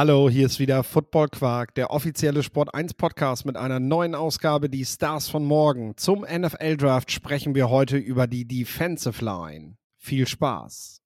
Hallo, hier ist wieder Football Quark, der offizielle Sport 1 Podcast mit einer neuen Ausgabe, die Stars von morgen. Zum NFL Draft sprechen wir heute über die Defensive Line. Viel Spaß.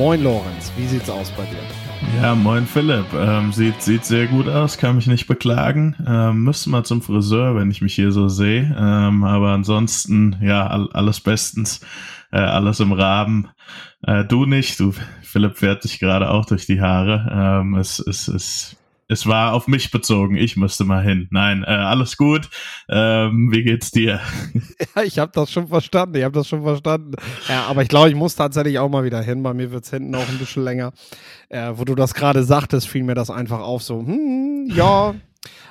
Moin Lorenz, wie sieht's aus bei dir? Ja, moin Philipp. Ähm, sieht, sieht sehr gut aus, kann mich nicht beklagen. Ähm, müsste mal zum Friseur, wenn ich mich hier so sehe. Ähm, aber ansonsten, ja, all, alles bestens, äh, alles im Rahmen. Äh, du nicht, du, Philipp fährt dich gerade auch durch die Haare. Ähm, es, es, es es war auf mich bezogen. Ich müsste mal hin. Nein, äh, alles gut. Ähm, wie geht's dir? Ja, ich habe das schon verstanden. Ich habe das schon verstanden. Ja, aber ich glaube, ich muss tatsächlich auch mal wieder hin. Bei mir wird's hinten auch ein bisschen länger. Äh, wo du das gerade sagtest, fiel mir das einfach auf. So, hm, ja.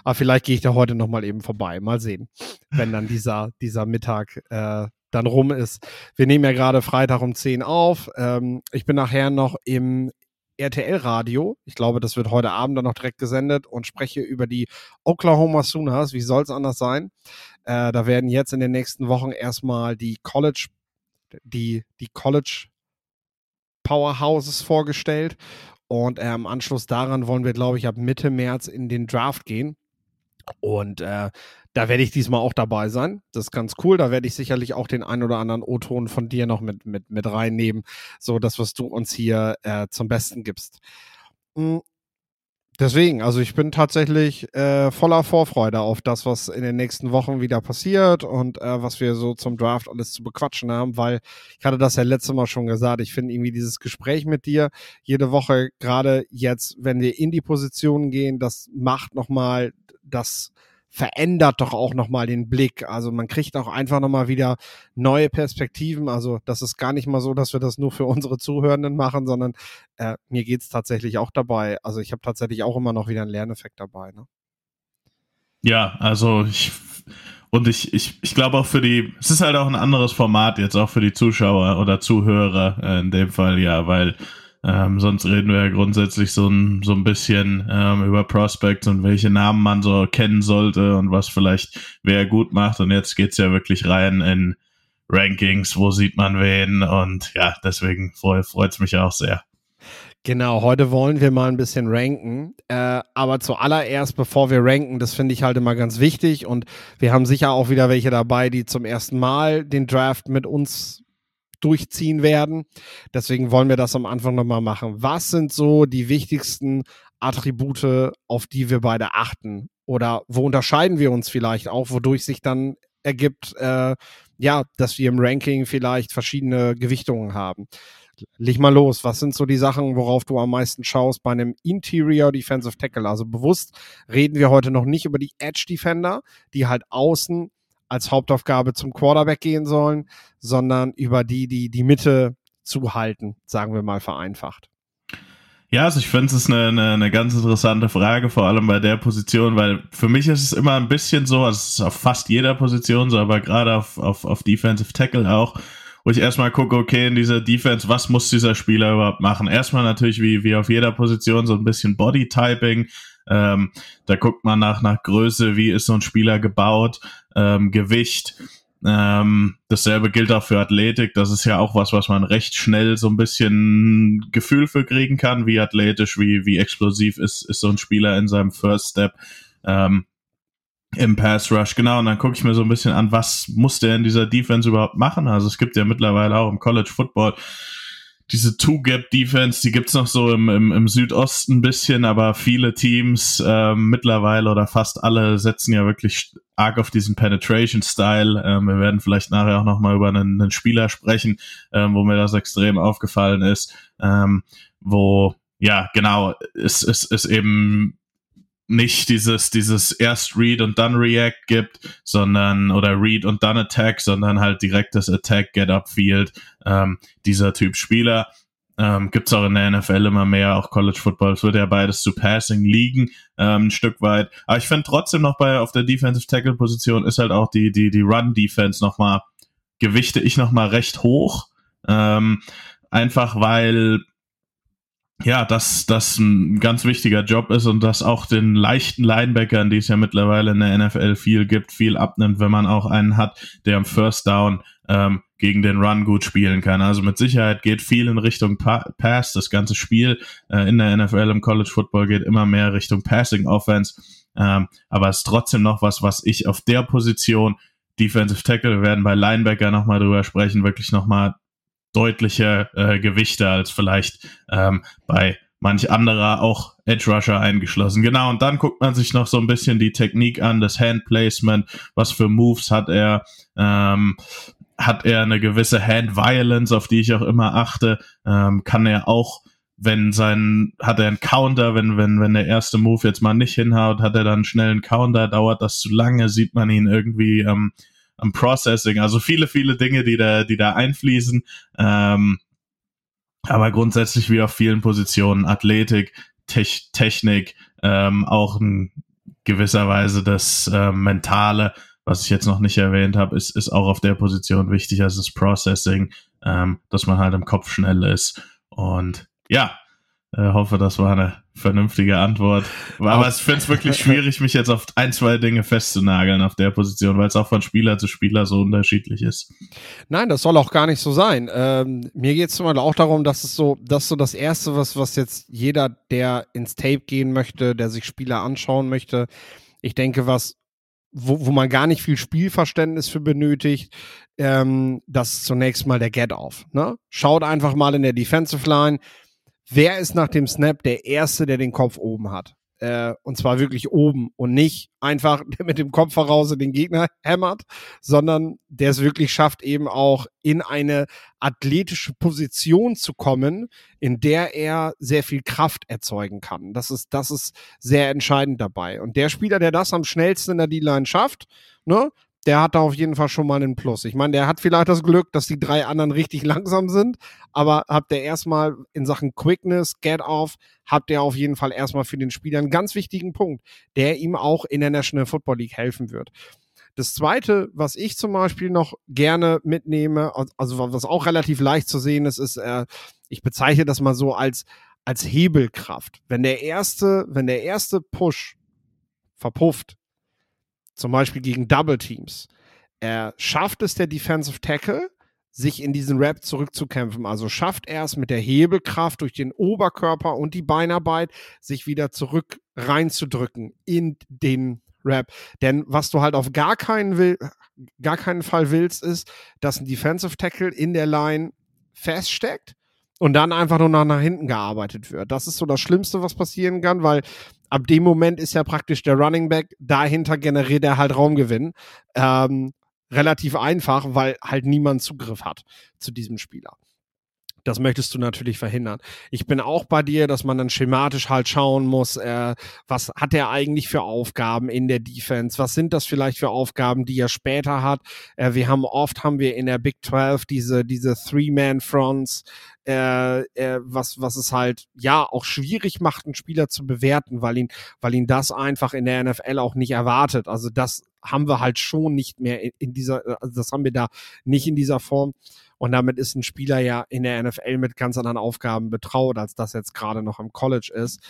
Aber vielleicht gehe ich da heute noch mal eben vorbei. Mal sehen, wenn dann dieser dieser Mittag äh, dann rum ist. Wir nehmen ja gerade Freitag um 10 auf. Ähm, ich bin nachher noch im RTL-Radio. Ich glaube, das wird heute Abend dann noch direkt gesendet und spreche über die Oklahoma Sooners. Wie soll es anders sein? Äh, da werden jetzt in den nächsten Wochen erstmal die College, die, die College Powerhouses vorgestellt. Und äh, im Anschluss daran wollen wir, glaube ich, ab Mitte März in den Draft gehen. Und äh, da werde ich diesmal auch dabei sein. Das ist ganz cool. Da werde ich sicherlich auch den ein oder anderen O-Ton von dir noch mit, mit, mit reinnehmen. So das, was du uns hier äh, zum Besten gibst. Mhm. Deswegen, also ich bin tatsächlich äh, voller Vorfreude auf das, was in den nächsten Wochen wieder passiert und äh, was wir so zum Draft alles zu bequatschen haben, weil ich hatte das ja letztes Mal schon gesagt, ich finde irgendwie dieses Gespräch mit dir jede Woche, gerade jetzt, wenn wir in die Position gehen, das macht nochmal das verändert doch auch nochmal den Blick. Also man kriegt auch einfach nochmal wieder neue Perspektiven. Also das ist gar nicht mal so, dass wir das nur für unsere Zuhörenden machen, sondern äh, mir geht's tatsächlich auch dabei. Also ich habe tatsächlich auch immer noch wieder einen Lerneffekt dabei. Ne? Ja, also ich und ich, ich, ich glaube auch für die, es ist halt auch ein anderes Format jetzt auch für die Zuschauer oder Zuhörer äh, in dem Fall, ja, weil ähm, sonst reden wir ja grundsätzlich so ein, so ein bisschen ähm, über Prospects und welche Namen man so kennen sollte und was vielleicht wer gut macht. Und jetzt geht's ja wirklich rein in Rankings, wo sieht man wen. Und ja, deswegen freut es mich auch sehr. Genau, heute wollen wir mal ein bisschen ranken. Äh, aber zuallererst, bevor wir ranken, das finde ich halt immer ganz wichtig. Und wir haben sicher auch wieder welche dabei, die zum ersten Mal den Draft mit uns durchziehen werden. Deswegen wollen wir das am Anfang nochmal machen. Was sind so die wichtigsten Attribute, auf die wir beide achten? Oder wo unterscheiden wir uns vielleicht auch, wodurch sich dann ergibt, äh, ja, dass wir im Ranking vielleicht verschiedene Gewichtungen haben. Leg mal los, was sind so die Sachen, worauf du am meisten schaust bei einem Interior Defensive Tackle? Also bewusst reden wir heute noch nicht über die Edge Defender, die halt außen als Hauptaufgabe zum Quarterback gehen sollen, sondern über die, die die Mitte zuhalten, sagen wir mal vereinfacht. Ja, also ich finde es eine, eine, eine ganz interessante Frage, vor allem bei der Position, weil für mich ist es immer ein bisschen so, also es ist auf fast jeder Position so, aber gerade auf, auf, auf Defensive Tackle auch, wo ich erstmal gucke, okay, in dieser Defense, was muss dieser Spieler überhaupt machen? Erstmal natürlich wie, wie auf jeder Position so ein bisschen Body-Typing, ähm, da guckt man nach, nach Größe, wie ist so ein Spieler gebaut, ähm, Gewicht. Ähm, dasselbe gilt auch für Athletik. Das ist ja auch was, was man recht schnell so ein bisschen Gefühl für kriegen kann, wie athletisch, wie, wie explosiv ist, ist so ein Spieler in seinem First Step. Ähm, im Pass Rush, genau. Und dann gucke ich mir so ein bisschen an, was muss der in dieser Defense überhaupt machen? Also es gibt ja mittlerweile auch im College Football diese Two-Gap-Defense, die gibt's noch so im, im, im Südosten ein bisschen, aber viele Teams ähm, mittlerweile oder fast alle setzen ja wirklich arg auf diesen Penetration-Style. Ähm, wir werden vielleicht nachher auch nochmal über einen, einen Spieler sprechen, ähm, wo mir das extrem aufgefallen ist, ähm, wo ja, genau, es ist, ist eben nicht dieses, dieses erst Read und dann React gibt, sondern, oder Read und dann Attack, sondern halt direktes Attack, Get Upfield, ähm, dieser Typ Spieler. Ähm, Gibt auch in der NFL immer mehr, auch College Football. Es wird ja beides zu Passing liegen, ähm, ein Stück weit. Aber ich finde trotzdem noch bei, auf der Defensive Tackle Position ist halt auch die, die, die Run Defense nochmal, gewichte ich nochmal recht hoch Ähm, einfach weil ja, dass das ein ganz wichtiger Job ist und dass auch den leichten Linebackern, die es ja mittlerweile in der NFL viel gibt, viel abnimmt, wenn man auch einen hat, der am First Down ähm, gegen den Run gut spielen kann. Also mit Sicherheit geht viel in Richtung pa Pass. Das ganze Spiel äh, in der NFL im College Football geht immer mehr Richtung Passing Offense. Ähm, aber es ist trotzdem noch was, was ich auf der Position Defensive Tackle, wir werden bei Linebacker nochmal drüber sprechen, wirklich nochmal deutliche äh, Gewichte als vielleicht ähm, bei manch anderer auch Edge Rusher eingeschlossen. Genau, und dann guckt man sich noch so ein bisschen die Technik an, das Hand Placement, was für Moves hat er, ähm, hat er eine gewisse Hand Violence, auf die ich auch immer achte, ähm, kann er auch wenn sein, hat er einen Counter, wenn, wenn, wenn der erste Move jetzt mal nicht hinhaut, hat er dann schnell einen Counter, dauert das zu lange, sieht man ihn irgendwie ähm, am Processing, also viele, viele Dinge, die da, die da einfließen. Ähm, aber grundsätzlich wie auf vielen Positionen Athletik, Te Technik, ähm, auch in gewisser Weise das äh, Mentale, was ich jetzt noch nicht erwähnt habe, ist, ist auch auf der Position wichtig, also das Processing, ähm, dass man halt im Kopf schnell ist. Und ja, äh, hoffe, das war eine vernünftige Antwort. Aber ich finde es wirklich schwierig, mich jetzt auf ein, zwei Dinge festzunageln auf der Position, weil es auch von Spieler zu Spieler so unterschiedlich ist. Nein, das soll auch gar nicht so sein. Ähm, mir geht es zum Beispiel auch darum, dass es so, dass so das Erste, was, was jetzt jeder, der ins Tape gehen möchte, der sich Spieler anschauen möchte, ich denke, was wo, wo man gar nicht viel Spielverständnis für benötigt, ähm, das ist zunächst mal der Get-Off. Ne? Schaut einfach mal in der Defensive Line, wer ist nach dem Snap der Erste, der den Kopf oben hat? Äh, und zwar wirklich oben und nicht einfach mit dem Kopf voraus den Gegner hämmert, sondern der es wirklich schafft, eben auch in eine athletische Position zu kommen, in der er sehr viel Kraft erzeugen kann. Das ist, das ist sehr entscheidend dabei. Und der Spieler, der das am schnellsten in der D-Line schafft, ne, der hat da auf jeden Fall schon mal einen Plus. Ich meine, der hat vielleicht das Glück, dass die drei anderen richtig langsam sind, aber habt ihr erstmal in Sachen Quickness, Get-Off, habt ihr auf jeden Fall erstmal für den Spieler einen ganz wichtigen Punkt, der ihm auch in der National Football League helfen wird. Das zweite, was ich zum Beispiel noch gerne mitnehme, also was auch relativ leicht zu sehen ist, ist, äh, ich bezeichne das mal so als, als Hebelkraft. Wenn der erste, wenn der erste Push verpufft, zum Beispiel gegen Double Teams. Er schafft es der Defensive Tackle, sich in diesen Rap zurückzukämpfen. Also schafft er es mit der Hebelkraft durch den Oberkörper und die Beinarbeit, sich wieder zurück reinzudrücken in den Rap. Denn was du halt auf gar keinen, will, gar keinen Fall willst, ist, dass ein Defensive Tackle in der Line feststeckt und dann einfach nur nach, nach hinten gearbeitet wird. Das ist so das Schlimmste, was passieren kann, weil ab dem Moment ist ja praktisch der Running Back, dahinter generiert er halt Raumgewinn. Ähm, relativ einfach, weil halt niemand Zugriff hat zu diesem Spieler. Das möchtest du natürlich verhindern. Ich bin auch bei dir, dass man dann schematisch halt schauen muss, äh, was hat er eigentlich für Aufgaben in der Defense? Was sind das vielleicht für Aufgaben, die er später hat? Äh, wir haben oft haben wir in der Big 12 diese diese Three-Man-Fronts, äh, äh, was was es halt ja auch schwierig macht, einen Spieler zu bewerten, weil ihn weil ihn das einfach in der NFL auch nicht erwartet. Also das haben wir halt schon nicht mehr in, dieser, also das haben wir da nicht in dieser Form. Und damit ist ein Spieler ja in der NFL mit ganz anderen Aufgaben betraut, als das jetzt gerade noch im College ist.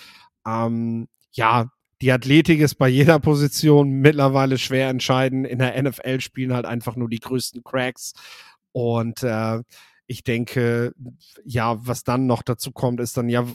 Ähm, ja, die Athletik ist bei jeder Position mittlerweile schwer entscheiden. In der NFL spielen halt einfach nur die größten Cracks. Und äh, ich denke, ja, was dann noch dazu kommt, ist dann ja,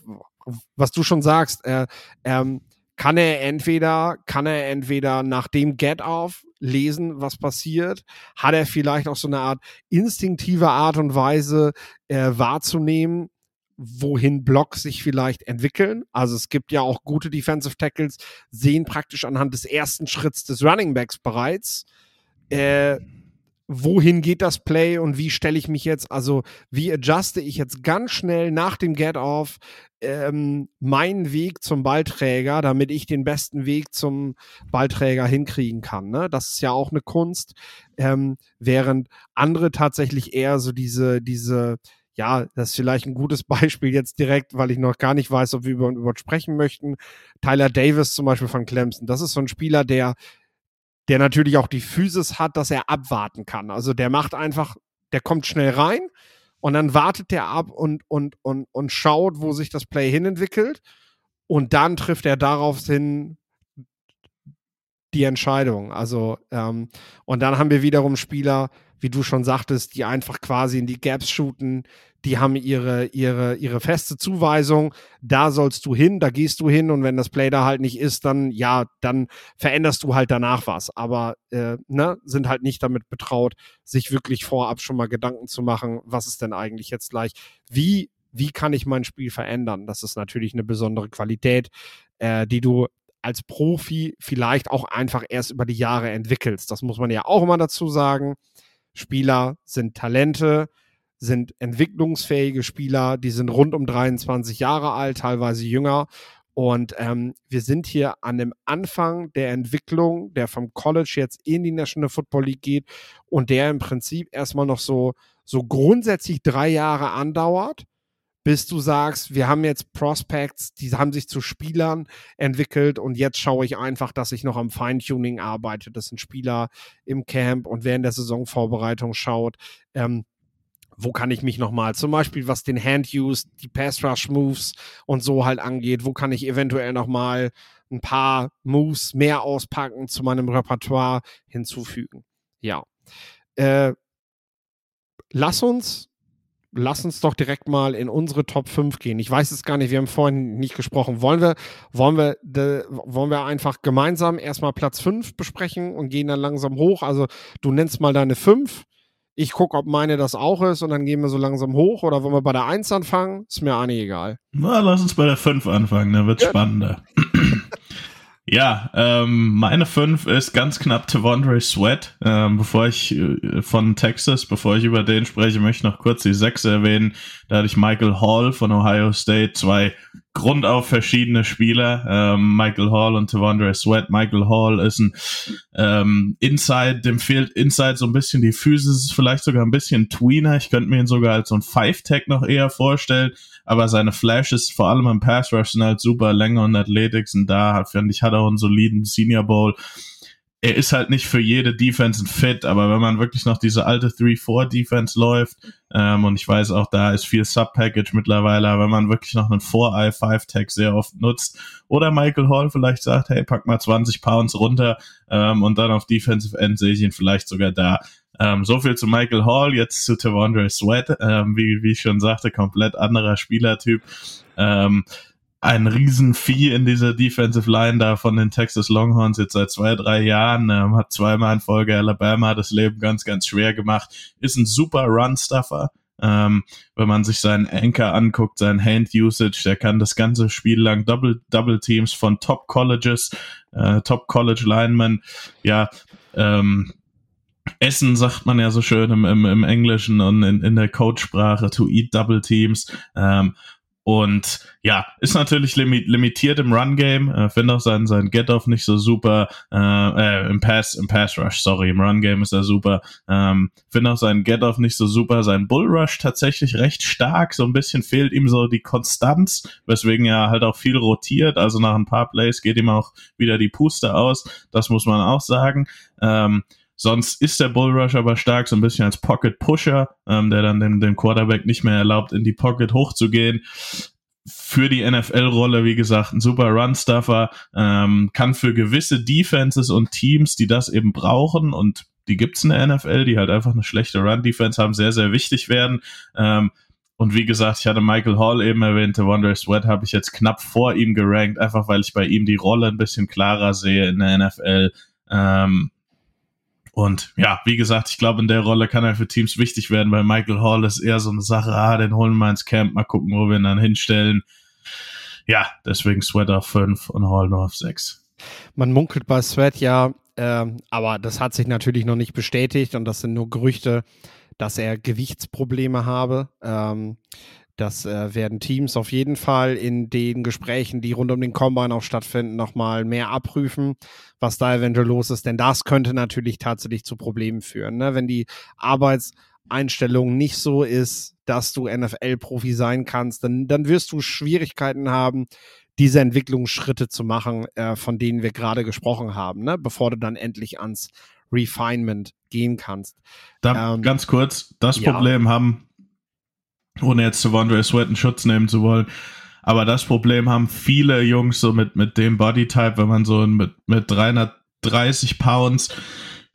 was du schon sagst, äh, ähm, kann er entweder, kann er entweder nach dem Get-Off lesen, was passiert? Hat er vielleicht auch so eine Art instinktive Art und Weise äh, wahrzunehmen, wohin Blocks sich vielleicht entwickeln? Also es gibt ja auch gute Defensive Tackles, sehen praktisch anhand des ersten Schritts des Running Backs bereits, äh, wohin geht das Play und wie stelle ich mich jetzt, also wie adjuste ich jetzt ganz schnell nach dem Get-Off ähm, meinen Weg zum Ballträger, damit ich den besten Weg zum Ballträger hinkriegen kann. Ne? Das ist ja auch eine Kunst, ähm, während andere tatsächlich eher so diese, diese, ja, das ist vielleicht ein gutes Beispiel jetzt direkt, weil ich noch gar nicht weiß, ob wir über, über sprechen möchten. Tyler Davis zum Beispiel von Clemson. Das ist so ein Spieler, der der natürlich auch die Physis hat, dass er abwarten kann. Also der macht einfach, der kommt schnell rein Und dann wartet der ab und, und, und, und schaut, wo sich das Play hinentwickelt. Und dann trifft er darauf hin die Entscheidung. Also, ähm, und dann haben wir wiederum Spieler, wie du schon sagtest, die einfach quasi in die Gaps shooten, die haben ihre, ihre, ihre feste Zuweisung, da sollst du hin, da gehst du hin und wenn das Play da halt nicht ist, dann ja, dann veränderst du halt danach was. Aber äh, ne, sind halt nicht damit betraut, sich wirklich vorab schon mal Gedanken zu machen, was ist denn eigentlich jetzt gleich, wie, wie kann ich mein Spiel verändern? Das ist natürlich eine besondere Qualität, äh, die du als Profi vielleicht auch einfach erst über die Jahre entwickelst. Das muss man ja auch immer dazu sagen. Spieler sind Talente, sind entwicklungsfähige Spieler, die sind rund um 23 Jahre alt, teilweise jünger. Und ähm, wir sind hier an dem Anfang der Entwicklung, der vom College jetzt in die National Football League geht und der im Prinzip erstmal noch so, so grundsätzlich drei Jahre andauert, bis du sagst, wir haben jetzt Prospects, die haben sich zu Spielern entwickelt und jetzt schaue ich einfach, dass ich noch am Feintuning arbeite. Das sind Spieler im Camp und während der Saisonvorbereitung schaut, ähm, wo kann ich mich nochmal, zum Beispiel was den Hand-Use, die Pass-Rush-Moves und so halt angeht, wo kann ich eventuell nochmal ein paar Moves mehr auspacken zu meinem Repertoire hinzufügen. Ja. Äh, lass uns, lass uns doch direkt mal in unsere Top 5 gehen. Ich weiß es gar nicht, wir haben vorhin nicht gesprochen. Wollen wir, wollen wir, de, wollen wir einfach gemeinsam erstmal Platz 5 besprechen und gehen dann langsam hoch? Also du nennst mal deine 5 ich gucke, ob meine das auch ist und dann gehen wir so langsam hoch. Oder wollen wir bei der 1 anfangen? Ist mir auch nicht egal. Na, lass uns bei der 5 anfangen, dann wird's ja. spannender. Ja, ähm, meine 5 ist ganz knapp Tavondre Sweat. Ähm, bevor ich äh, von Texas, bevor ich über den spreche, möchte ich noch kurz die 6 erwähnen. Da hatte ich Michael Hall von Ohio State, zwei grundauf verschiedene Spieler. Ähm, Michael Hall und Tavondre Sweat. Michael Hall ist ein ähm, Inside, dem fehlt Inside so ein bisschen die Physis, vielleicht sogar ein bisschen Tweener. Ich könnte mir ihn sogar als so ein Five-Tag noch eher vorstellen aber seine Flashes, vor allem im Pass Rush, sind halt super Länge und Athletics und da, finde ich, hat er auch einen soliden Senior Bowl. Er ist halt nicht für jede Defense ein Fit, aber wenn man wirklich noch diese alte 3-4-Defense läuft, ähm, und ich weiß auch, da ist viel Sub-Package mittlerweile, aber wenn man wirklich noch einen 4-Eye-5-Tag sehr oft nutzt, oder Michael Hall vielleicht sagt, hey, pack mal 20 Pounds runter, ähm, und dann auf Defensive End sehe ich ihn vielleicht sogar da. Ähm, so viel zu Michael Hall, jetzt zu Tavondre Sweat, ähm, wie, wie ich schon sagte, komplett anderer Spielertyp. Ähm, ein Riesenvieh in dieser Defensive Line da von den Texas Longhorns jetzt seit zwei, drei Jahren, ähm, hat zweimal in Folge Alabama das Leben ganz, ganz schwer gemacht, ist ein super Run-Stuffer. Ähm, wenn man sich seinen Anchor anguckt, sein Hand-Usage, der kann das ganze Spiel lang Double, Double Teams von Top Colleges, äh, Top College Linemen, ja, ähm, Essen sagt man ja so schön im, im, im Englischen und in, in der Codesprache, to eat double teams. Ähm, und ja, ist natürlich limi limitiert im Run-Game. Äh, Finde auch sein, sein Get-Off nicht so super. Äh, äh, Im Pass, im Pass-Rush, sorry, im Run-Game ist er super. Ähm, Finde auch sein Get-Off nicht so super. Sein Bull-Rush tatsächlich recht stark. So ein bisschen fehlt ihm so die Konstanz, weswegen er halt auch viel rotiert. Also nach ein paar Plays geht ihm auch wieder die Puste aus. Das muss man auch sagen. Ähm, Sonst ist der Bullrush aber stark, so ein bisschen als Pocket Pusher, ähm, der dann dem, dem Quarterback nicht mehr erlaubt, in die Pocket hochzugehen. Für die NFL-Rolle, wie gesagt, ein super Run-Stuffer, ähm, kann für gewisse Defenses und Teams, die das eben brauchen und die gibt's in der NFL, die halt einfach eine schlechte Run-Defense haben, sehr, sehr wichtig werden. Ähm, und wie gesagt, ich hatte Michael Hall eben erwähnt, Wonder Sweat habe ich jetzt knapp vor ihm gerankt, einfach weil ich bei ihm die Rolle ein bisschen klarer sehe in der NFL. Ähm, und ja, wie gesagt, ich glaube, in der Rolle kann er für Teams wichtig werden, weil Michael Hall ist eher so eine Sache, ah, den holen wir ins Camp, mal gucken, wo wir ihn dann hinstellen. Ja, deswegen Sweat auf 5 und Hall nur auf 6. Man munkelt bei Sweat ja, äh, aber das hat sich natürlich noch nicht bestätigt und das sind nur Gerüchte, dass er Gewichtsprobleme habe. Ähm, das äh, werden Teams auf jeden Fall in den Gesprächen, die rund um den Combine auch stattfinden, nochmal mehr abprüfen, was da eventuell los ist. Denn das könnte natürlich tatsächlich zu Problemen führen. Ne? Wenn die Arbeitseinstellung nicht so ist, dass du NFL-Profi sein kannst, dann, dann wirst du Schwierigkeiten haben, diese Entwicklungsschritte zu machen, äh, von denen wir gerade gesprochen haben, ne? bevor du dann endlich ans Refinement gehen kannst. Da, ähm, ganz kurz, das ja. Problem haben ohne jetzt zu Wandre Sweat in Schutz nehmen zu wollen. Aber das Problem haben viele Jungs so mit, mit dem Bodytype, wenn man so mit, mit 330 Pounds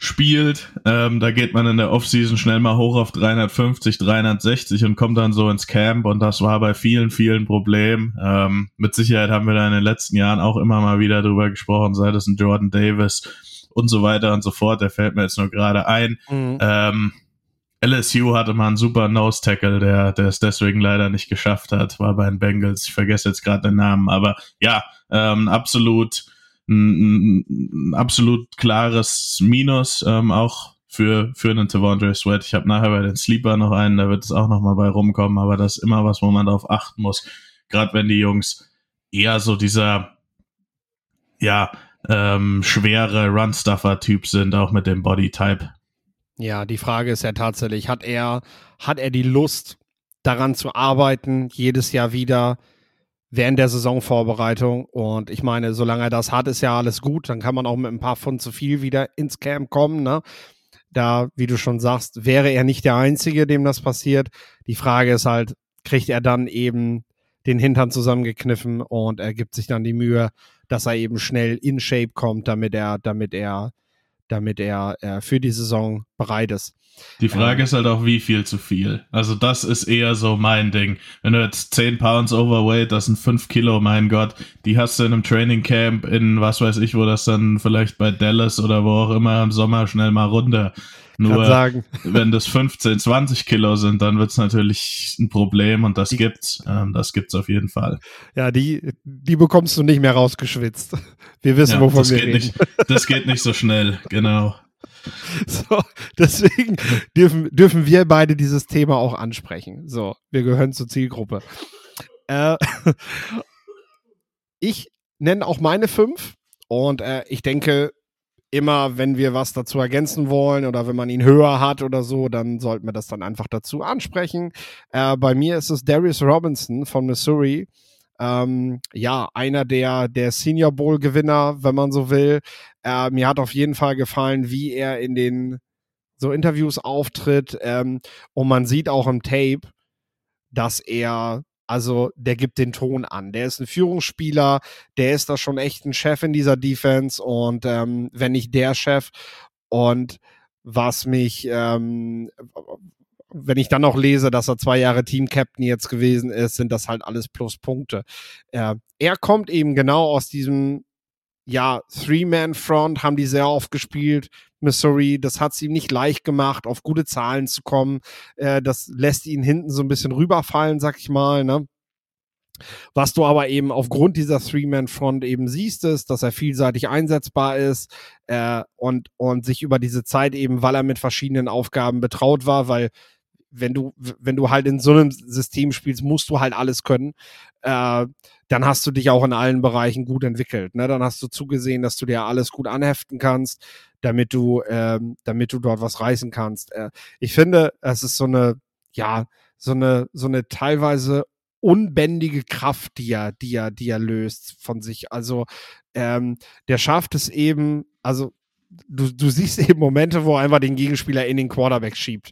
spielt, ähm, da geht man in der Offseason schnell mal hoch auf 350, 360 und kommt dann so ins Camp und das war bei vielen, vielen Problemen. Ähm, mit Sicherheit haben wir da in den letzten Jahren auch immer mal wieder drüber gesprochen, sei das ein Jordan Davis und so weiter und so fort, der fällt mir jetzt nur gerade ein. Mhm. Ähm, LSU hatte mal einen super Nose Tackle, der, der es deswegen leider nicht geschafft hat, war bei den Bengals. Ich vergesse jetzt gerade den Namen, aber ja, ähm, absolut, ein, ein absolut klares Minus, ähm, auch für, für einen Tavondre Sweat. Ich habe nachher bei den Sleeper noch einen, da wird es auch noch mal bei rumkommen, aber das ist immer was, wo man darauf achten muss. Gerade wenn die Jungs eher so dieser, ja, ähm, schwere Run-Stuffer-Typ sind, auch mit dem Body-Type. Ja, die Frage ist ja tatsächlich, hat er, hat er die Lust, daran zu arbeiten, jedes Jahr wieder während der Saisonvorbereitung? Und ich meine, solange er das hat, ist ja alles gut. Dann kann man auch mit ein paar Pfund zu viel wieder ins Camp kommen. Ne? Da, wie du schon sagst, wäre er nicht der Einzige, dem das passiert. Die Frage ist halt, kriegt er dann eben den Hintern zusammengekniffen und er gibt sich dann die Mühe, dass er eben schnell in Shape kommt, damit er, damit er damit er äh, für die Saison bereit ist. Die Frage ähm, ist halt auch, wie viel zu viel. Also das ist eher so mein Ding. Wenn du jetzt 10 Pounds Overweight, das sind 5 Kilo, mein Gott, die hast du in einem Training Camp in was weiß ich, wo das dann vielleicht bei Dallas oder wo auch immer im Sommer schnell mal runter. Nur wenn das 15, 20 Kilo sind, dann wird es natürlich ein Problem und das die, gibt's. Ähm, das gibt's auf jeden Fall. Ja, die, die bekommst du nicht mehr rausgeschwitzt. Wir wissen, ja, wovon wir reden. Nicht, das geht nicht so schnell, genau. So, deswegen dürfen, dürfen wir beide dieses Thema auch ansprechen. So, wir gehören zur Zielgruppe. Äh, ich nenne auch meine fünf und äh, ich denke, immer, wenn wir was dazu ergänzen wollen oder wenn man ihn höher hat oder so, dann sollten wir das dann einfach dazu ansprechen. Äh, bei mir ist es Darius Robinson von Missouri. Ähm, ja, einer der, der Senior Bowl Gewinner, wenn man so will. Äh, mir hat auf jeden Fall gefallen, wie er in den so Interviews auftritt. Ähm, und man sieht auch im Tape, dass er also der gibt den Ton an. Der ist ein Führungsspieler, der ist da schon echt ein Chef in dieser Defense und ähm, wenn nicht der Chef. Und was mich, ähm, wenn ich dann noch lese, dass er zwei Jahre Team-Captain jetzt gewesen ist, sind das halt alles Pluspunkte. Äh, er kommt eben genau aus diesem ja, Three-Man-Front haben die sehr oft gespielt. Missouri, das hat es ihm nicht leicht gemacht, auf gute Zahlen zu kommen. Äh, das lässt ihn hinten so ein bisschen rüberfallen, sag ich mal. Ne? Was du aber eben aufgrund dieser Three-Man-Front eben siehst, ist, dass er vielseitig einsetzbar ist äh, und, und sich über diese Zeit eben, weil er mit verschiedenen Aufgaben betraut war, weil wenn du, wenn du halt in so einem System spielst, musst du halt alles können. Äh, dann hast du dich auch in allen Bereichen gut entwickelt. Ne? Dann hast du zugesehen, dass du dir alles gut anheften kannst, damit du, ähm, damit du dort was reißen kannst. Äh, ich finde, es ist so eine, ja, so eine, so eine teilweise unbändige Kraft, die er, die er, die er löst von sich. Also ähm, der schafft es eben, also du, du siehst eben Momente, wo er einfach den Gegenspieler in den Quarterback schiebt.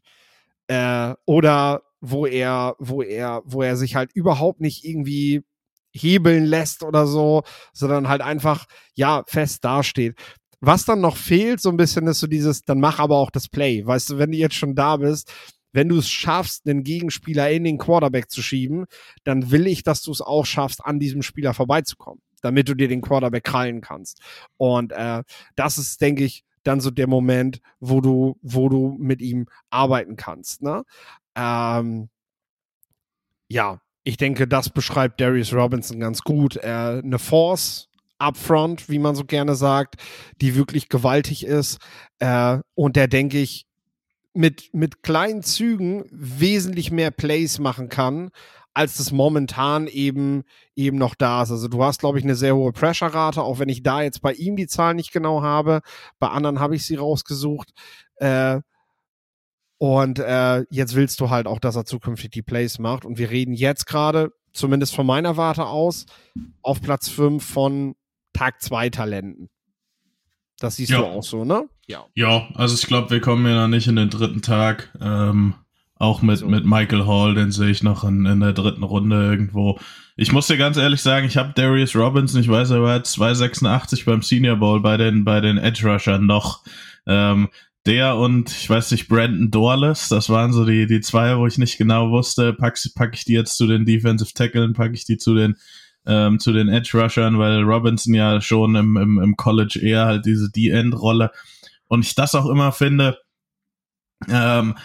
Äh, oder wo er, wo er, wo er sich halt überhaupt nicht irgendwie hebeln lässt oder so, sondern halt einfach, ja, fest dasteht. Was dann noch fehlt, so ein bisschen, ist so dieses, dann mach aber auch das Play. Weißt du, wenn du jetzt schon da bist, wenn du es schaffst, einen Gegenspieler in den Quarterback zu schieben, dann will ich, dass du es auch schaffst, an diesem Spieler vorbeizukommen, damit du dir den Quarterback krallen kannst. Und äh, das ist, denke ich, dann so der Moment, wo du, wo du mit ihm arbeiten kannst. Ne? Ähm, ja, ich denke, das beschreibt Darius Robinson ganz gut. Äh, eine Force upfront, wie man so gerne sagt, die wirklich gewaltig ist. Äh, und der, denke ich, mit, mit kleinen Zügen wesentlich mehr Plays machen kann, als das momentan eben, eben noch da ist. Also du hast, glaube ich, eine sehr hohe Pressure-Rate, auch wenn ich da jetzt bei ihm die Zahl nicht genau habe. Bei anderen habe ich sie rausgesucht. Äh, und äh, jetzt willst du halt auch, dass er zukünftig die Plays macht. Und wir reden jetzt gerade, zumindest von meiner Warte aus, auf Platz 5 von Tag 2 Talenten. Das siehst ja. du auch so, ne? Ja. Ja, also ich glaube, wir kommen ja noch nicht in den dritten Tag. Ähm, Auch mit, So. mit Michael Hall, den sehe ich noch in, in der dritten Runde irgendwo. Ich muss dir ganz ehrlich sagen, ich habe Darius Robinson, ich weiß, er war 286 beim Senior Bowl bei den, bei den Edge Rushern noch. Ähm, der und ich weiß nicht, Brandon Dorless, das waren so die, die zwei, wo ich nicht genau wusste, pack, pack ich die jetzt zu den Defensive Tacklen, pack ich die zu den, ähm, zu den Edge Rushern, weil Robinson ja schon im, im, im College eher halt diese D-End-Rolle und ich das auch immer finde, ähm,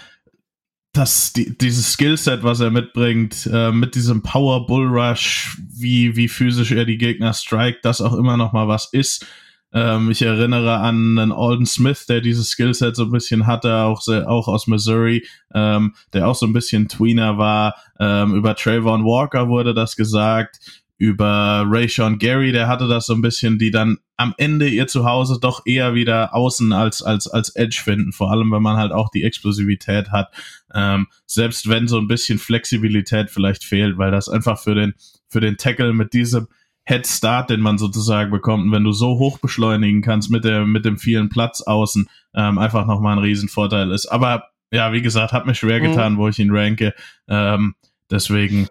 dass die, dieses Skillset, was er mitbringt, äh, mit diesem Power Bull Rush, wie, wie physisch er die Gegner strikt, das auch immer noch mal was ist. Ähm, ich erinnere an einen Alden Smith, der dieses Skillset so ein bisschen hatte, auch, sehr, auch aus Missouri, ähm, der auch so ein bisschen Tweener war. Ähm, über Trayvon Walker wurde das gesagt. Über Rayshon Gary, der hatte das so ein bisschen, die dann am Ende ihr Zuhause doch eher wieder außen als, als, als Edge finden. Vor allem, wenn man halt auch die Explosivität hat. Ähm, selbst wenn so ein bisschen Flexibilität vielleicht fehlt, weil das einfach für den, für den Tackle mit diesem Head Start, den man sozusagen bekommt, und wenn du so hoch beschleunigen kannst mit der, mit dem vielen Platz außen, ähm, einfach nochmal ein Riesenvorteil ist. Aber ja, wie gesagt, hat mir schwer Mhm. getan, wo ich ihn ranke. Ähm, deswegen,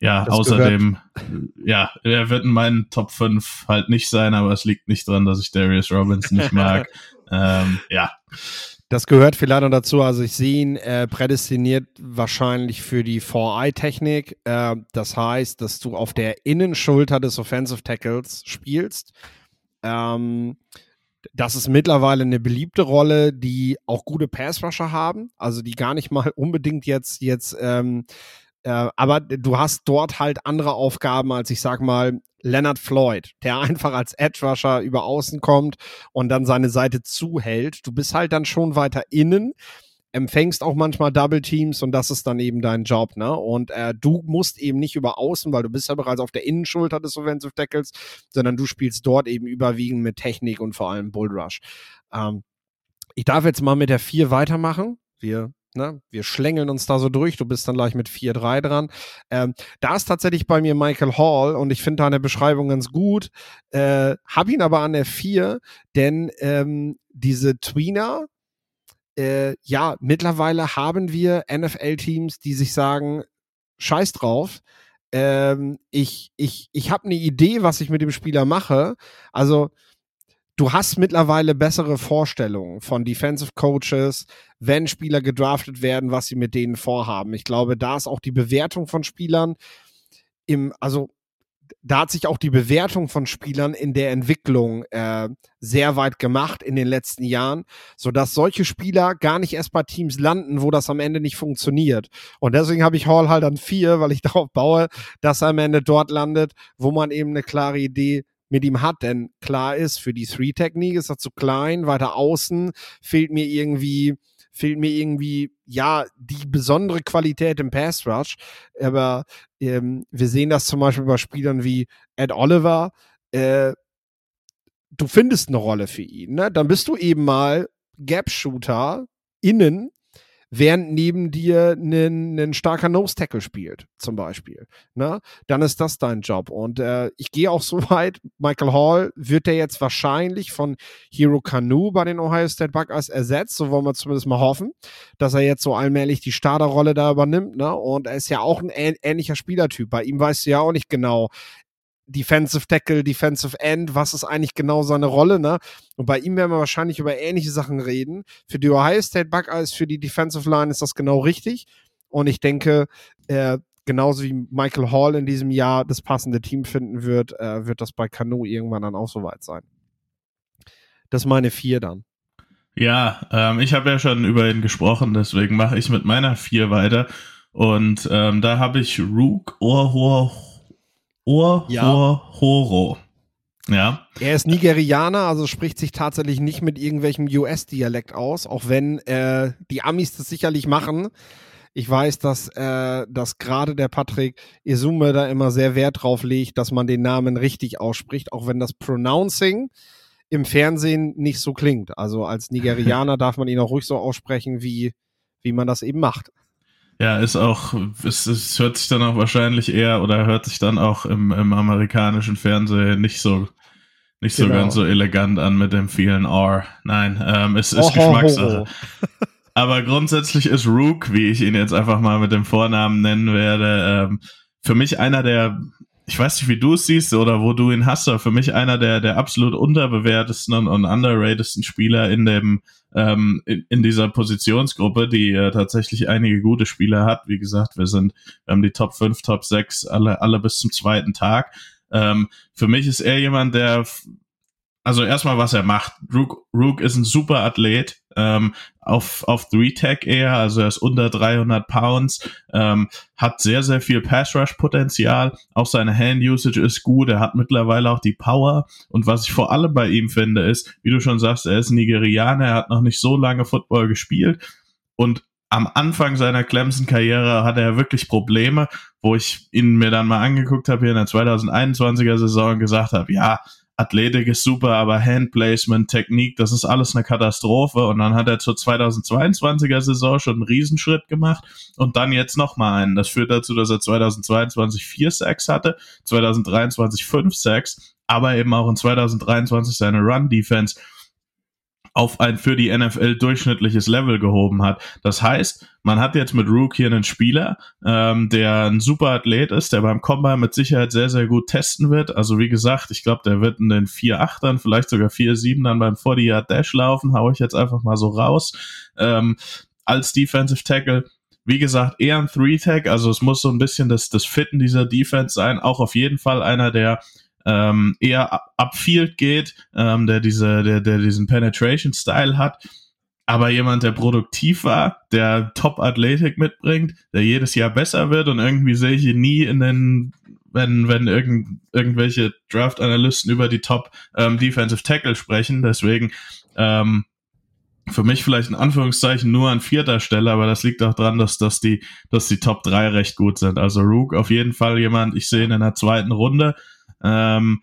ja, Das außerdem, ja, er wird in meinen Top 5 halt nicht sein, aber es liegt nicht dran, dass ich Darius Robinson nicht mag. ähm, ja, Das gehört vielleicht noch dazu. Also ich sehe ihn äh, prädestiniert wahrscheinlich für die 4-Eye-Technik. Äh, das heißt, dass du auf der Innenschulter des Offensive Tackles spielst. Ähm, das ist mittlerweile eine beliebte Rolle, die auch gute Pass-Rusher haben. Also die gar nicht mal unbedingt jetzt, jetzt ähm, äh, aber du hast dort halt andere Aufgaben als ich sag mal Leonard Floyd, der einfach als Edge Rusher über außen kommt und dann seine Seite zuhält. Du bist halt dann schon weiter innen, empfängst auch manchmal Double Teams und das ist dann eben dein Job, ne? Und äh, du musst eben nicht über außen, weil du bist ja bereits auf der Innenschulter des Offensive Tackles, sondern du spielst dort eben überwiegend mit Technik und vor allem Bull Rush. Ähm, ich darf jetzt mal mit der 4 weitermachen. Wir Ne? Wir schlängeln uns da so durch. Du bist dann gleich mit 4-3 dran. Ähm, da ist tatsächlich bei mir Michael Hall und ich finde deine Beschreibung ganz gut. Äh, hab ihn aber an der 4, denn ähm, diese Tweener, äh, ja, mittlerweile haben wir NFL-Teams, die sich sagen, scheiß drauf. Ähm, ich ich, ich habe eine Idee, was ich mit dem Spieler mache. Also, du hast mittlerweile bessere Vorstellungen von Defensive Coaches, wenn Spieler gedraftet werden, was sie mit denen vorhaben. Ich glaube, da ist auch die Bewertung von Spielern im, also da hat sich auch die Bewertung von Spielern in der Entwicklung äh, sehr weit gemacht in den letzten Jahren, sodass solche Spieler gar nicht erst bei Teams landen, wo das am Ende nicht funktioniert. Und deswegen habe ich Hall halt an vier, weil ich darauf baue, dass er am Ende dort landet, wo man eben eine klare Idee mit ihm hat. Denn klar ist, für die Three-Technik ist er zu klein, weiter außen fehlt mir irgendwie, fehlt mir irgendwie, ja, die besondere Qualität im Pass Rush. Aber ähm, wir sehen das zum Beispiel bei Spielern wie Ed Oliver. Äh, du findest eine Rolle für ihn, ne? Dann bist du eben mal Gap-Shooter innen, während neben dir ein, ein starker Nose-Tackle spielt, zum Beispiel. Ne? Dann ist das dein Job. Und äh, ich gehe auch so weit, Michael Hall wird der jetzt wahrscheinlich von Hero Kanu bei den Ohio State Buckeyes ersetzt, so wollen wir zumindest mal hoffen, dass er jetzt so allmählich die Starterrolle da übernimmt. Ne? Und er ist ja auch ein ähn ähnlicher Spielertyp. Bei ihm weißt du ja auch nicht genau, Defensive Tackle, Defensive End, was ist eigentlich genau seine Rolle, ne? Und bei ihm werden wir wahrscheinlich über ähnliche Sachen reden. Für die Ohio State Buckeyes, für die Defensive Line ist das genau richtig. Und ich denke, äh, genauso wie Michael Hall in diesem Jahr das passende Team finden wird, äh, wird das bei Kanu irgendwann dann auch soweit sein. Das meine vier dann. Ja, ähm, ich habe ja schon über ihn gesprochen, deswegen mache ich mit meiner vier weiter. Und ähm, da habe ich Rook Orhor Ja. Orhoro. Ja. Er ist Nigerianer, also spricht sich tatsächlich nicht mit irgendwelchem US-Dialekt aus, auch wenn äh, die Amis das sicherlich machen. Ich weiß, dass, äh, dass gerade der Patrick Isume da immer sehr Wert drauf legt, dass man den Namen richtig ausspricht, auch wenn das Pronouncing im Fernsehen nicht so klingt. Also als Nigerianer darf man ihn auch ruhig so aussprechen, wie, wie man das eben macht. Ja, ist auch, es, es hört sich dann auch wahrscheinlich eher oder hört sich dann auch im, im amerikanischen Fernsehen nicht so, nicht so Genau. ganz so elegant an mit dem vielen R. Nein, ähm, es ist Ohoho. Geschmackssache. aber grundsätzlich ist Rook, wie ich ihn jetzt einfach mal mit dem Vornamen nennen werde, ähm, für mich einer der, ich weiß nicht, wie du es siehst oder wo du ihn hast, aber für mich einer der, der absolut unterbewertesten und, und underratedsten Spieler in dem, ähm, in, in dieser Positionsgruppe, die äh, tatsächlich einige gute Spieler hat. Wie gesagt, wir sind, wir haben die Top 5, Top 6, alle, alle bis zum zweiten Tag. Ähm, für mich ist er jemand, der also erstmal, was er macht. Rook, Rook ist ein super Athlet, ähm, auf, auf 3-Tech eher, also er ist unter 300 Pounds, ähm, hat sehr, sehr viel Pass-Rush-Potenzial, auch seine Hand-Usage ist gut, er hat mittlerweile auch die Power. Und was ich vor allem bei ihm finde, ist, wie du schon sagst, er ist Nigerianer, er hat noch nicht so lange Football gespielt. Und am Anfang seiner Clemson-Karriere hatte er wirklich Probleme, wo ich ihn mir dann mal angeguckt habe hier in der 2021er Saison und gesagt habe, ja, Athletik ist super, aber Handplacement, Technik, das ist alles eine Katastrophe. Und dann hat er zur 2022er Saison schon einen Riesenschritt gemacht und dann jetzt nochmal einen. Das führt dazu, dass er 2022 vier Sacks hatte, 2023 fünf Sacks, aber eben auch in 2023 seine Run-Defense auf ein für die NFL durchschnittliches Level gehoben hat. Das heißt, man hat jetzt mit Rook hier einen Spieler, ähm, der ein super Athlet ist, der beim Combine mit Sicherheit sehr, sehr gut testen wird. Also wie gesagt, ich glaube, der wird in den 4-8ern, vielleicht sogar 4-7ern beim 40-Yard-Dash laufen, hau ich jetzt einfach mal so raus. Ähm, als Defensive Tackle wie gesagt, eher ein Three-Tag, also es muss so ein bisschen das, das Fitten dieser Defense sein. Auch auf jeden Fall einer, der ähm, eher upfield geht, ähm, der diese, der, der diesen Penetration-Style hat. Aber jemand, der produktiv war, der Top-Athletik mitbringt, der jedes Jahr besser wird und irgendwie sehe ich ihn nie in den, wenn, wenn irgend, irgendwelche Draft-Analysten über die Top ähm, Tackle sprechen. Deswegen ähm, für mich vielleicht in Anführungszeichen nur an vierter Stelle, aber das liegt auch dran, dass, dass, die, dass die Top 3 recht gut sind. Also Rook auf jeden Fall jemand, ich sehe ihn in der zweiten Runde. Ähm,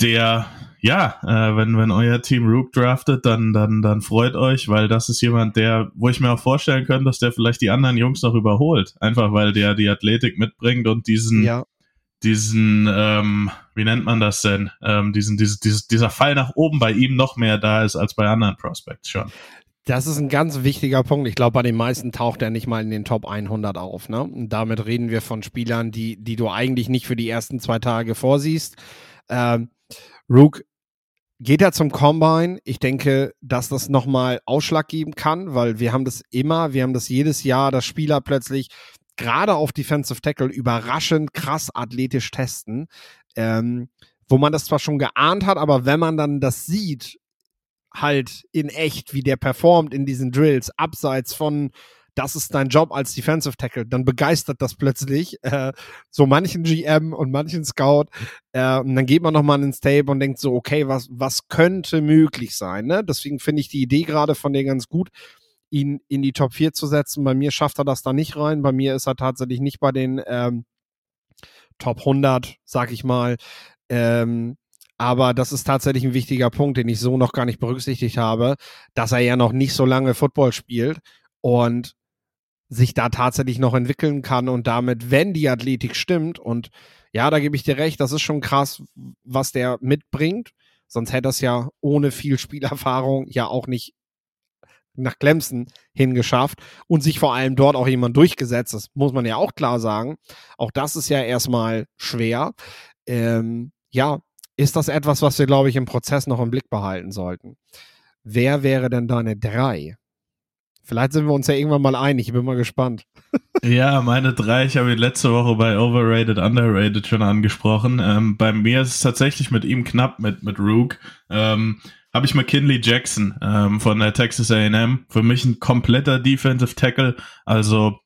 der, ja, äh, wenn, wenn euer Team Rook draftet, dann, dann, dann freut euch, weil das ist jemand, der, wo ich mir auch vorstellen könnte, dass der vielleicht die anderen Jungs noch überholt. Einfach weil der die Athletik mitbringt und diesen, ja. diesen, ähm, wie nennt man das denn? Ähm, diesen, dieses, dieses, dieser Fall nach oben bei ihm noch mehr da ist als bei anderen Prospects schon. Das ist ein ganz wichtiger Punkt. Ich glaube, bei den meisten taucht er nicht mal in den Top 100 auf. Ne? Und damit reden wir von Spielern, die, die du eigentlich nicht für die ersten zwei Tage vorsiehst. Ähm, Rook geht er zum Combine. Ich denke, dass das nochmal Ausschlag geben kann, weil wir haben das immer, wir haben das jedes Jahr, dass Spieler plötzlich gerade auf Defensive Tackle überraschend krass athletisch testen. Ähm, wo man das zwar schon geahnt hat, aber wenn man dann das sieht, halt in echt, wie der performt in diesen Drills, abseits von das ist dein Job als Defensive Tackle, dann begeistert das plötzlich äh, so manchen GM und manchen Scout. Äh, und dann geht man nochmal ins Tape und denkt so, okay, was, was könnte möglich sein? Ne? Deswegen finde ich die Idee gerade von dir ganz gut, ihn in die Top 4 zu setzen. Bei mir schafft er das da nicht rein. Bei mir ist er tatsächlich nicht bei den ähm, Top 100, sag ich mal. Ähm, aber das ist tatsächlich ein wichtiger Punkt, den ich so noch gar nicht berücksichtigt habe, dass er ja noch nicht so lange Football spielt und sich da tatsächlich noch entwickeln kann und damit, wenn die Athletik stimmt, und ja, da gebe ich dir recht, das ist schon krass, was der mitbringt. Sonst hätte es ja ohne viel Spielerfahrung ja auch nicht nach Clemson hingeschafft und sich vor allem dort auch jemand durchgesetzt. Das muss man ja auch klar sagen. Auch das ist ja erstmal schwer. Ähm, ja, ist das etwas, was wir, glaube ich, im Prozess noch im Blick behalten sollten. Wer wäre denn deine drei? Vielleicht sind wir uns ja irgendwann mal einig. Ich bin mal gespannt. ja, meine drei, ich habe ihn letzte Woche bei Overrated, Underrated schon angesprochen. Ähm, bei mir ist es tatsächlich mit ihm knapp, mit, mit Rook. Ähm, habe ich McKinley Jackson ähm, von der Texas A&M. Für mich ein kompletter Defensive Tackle. Also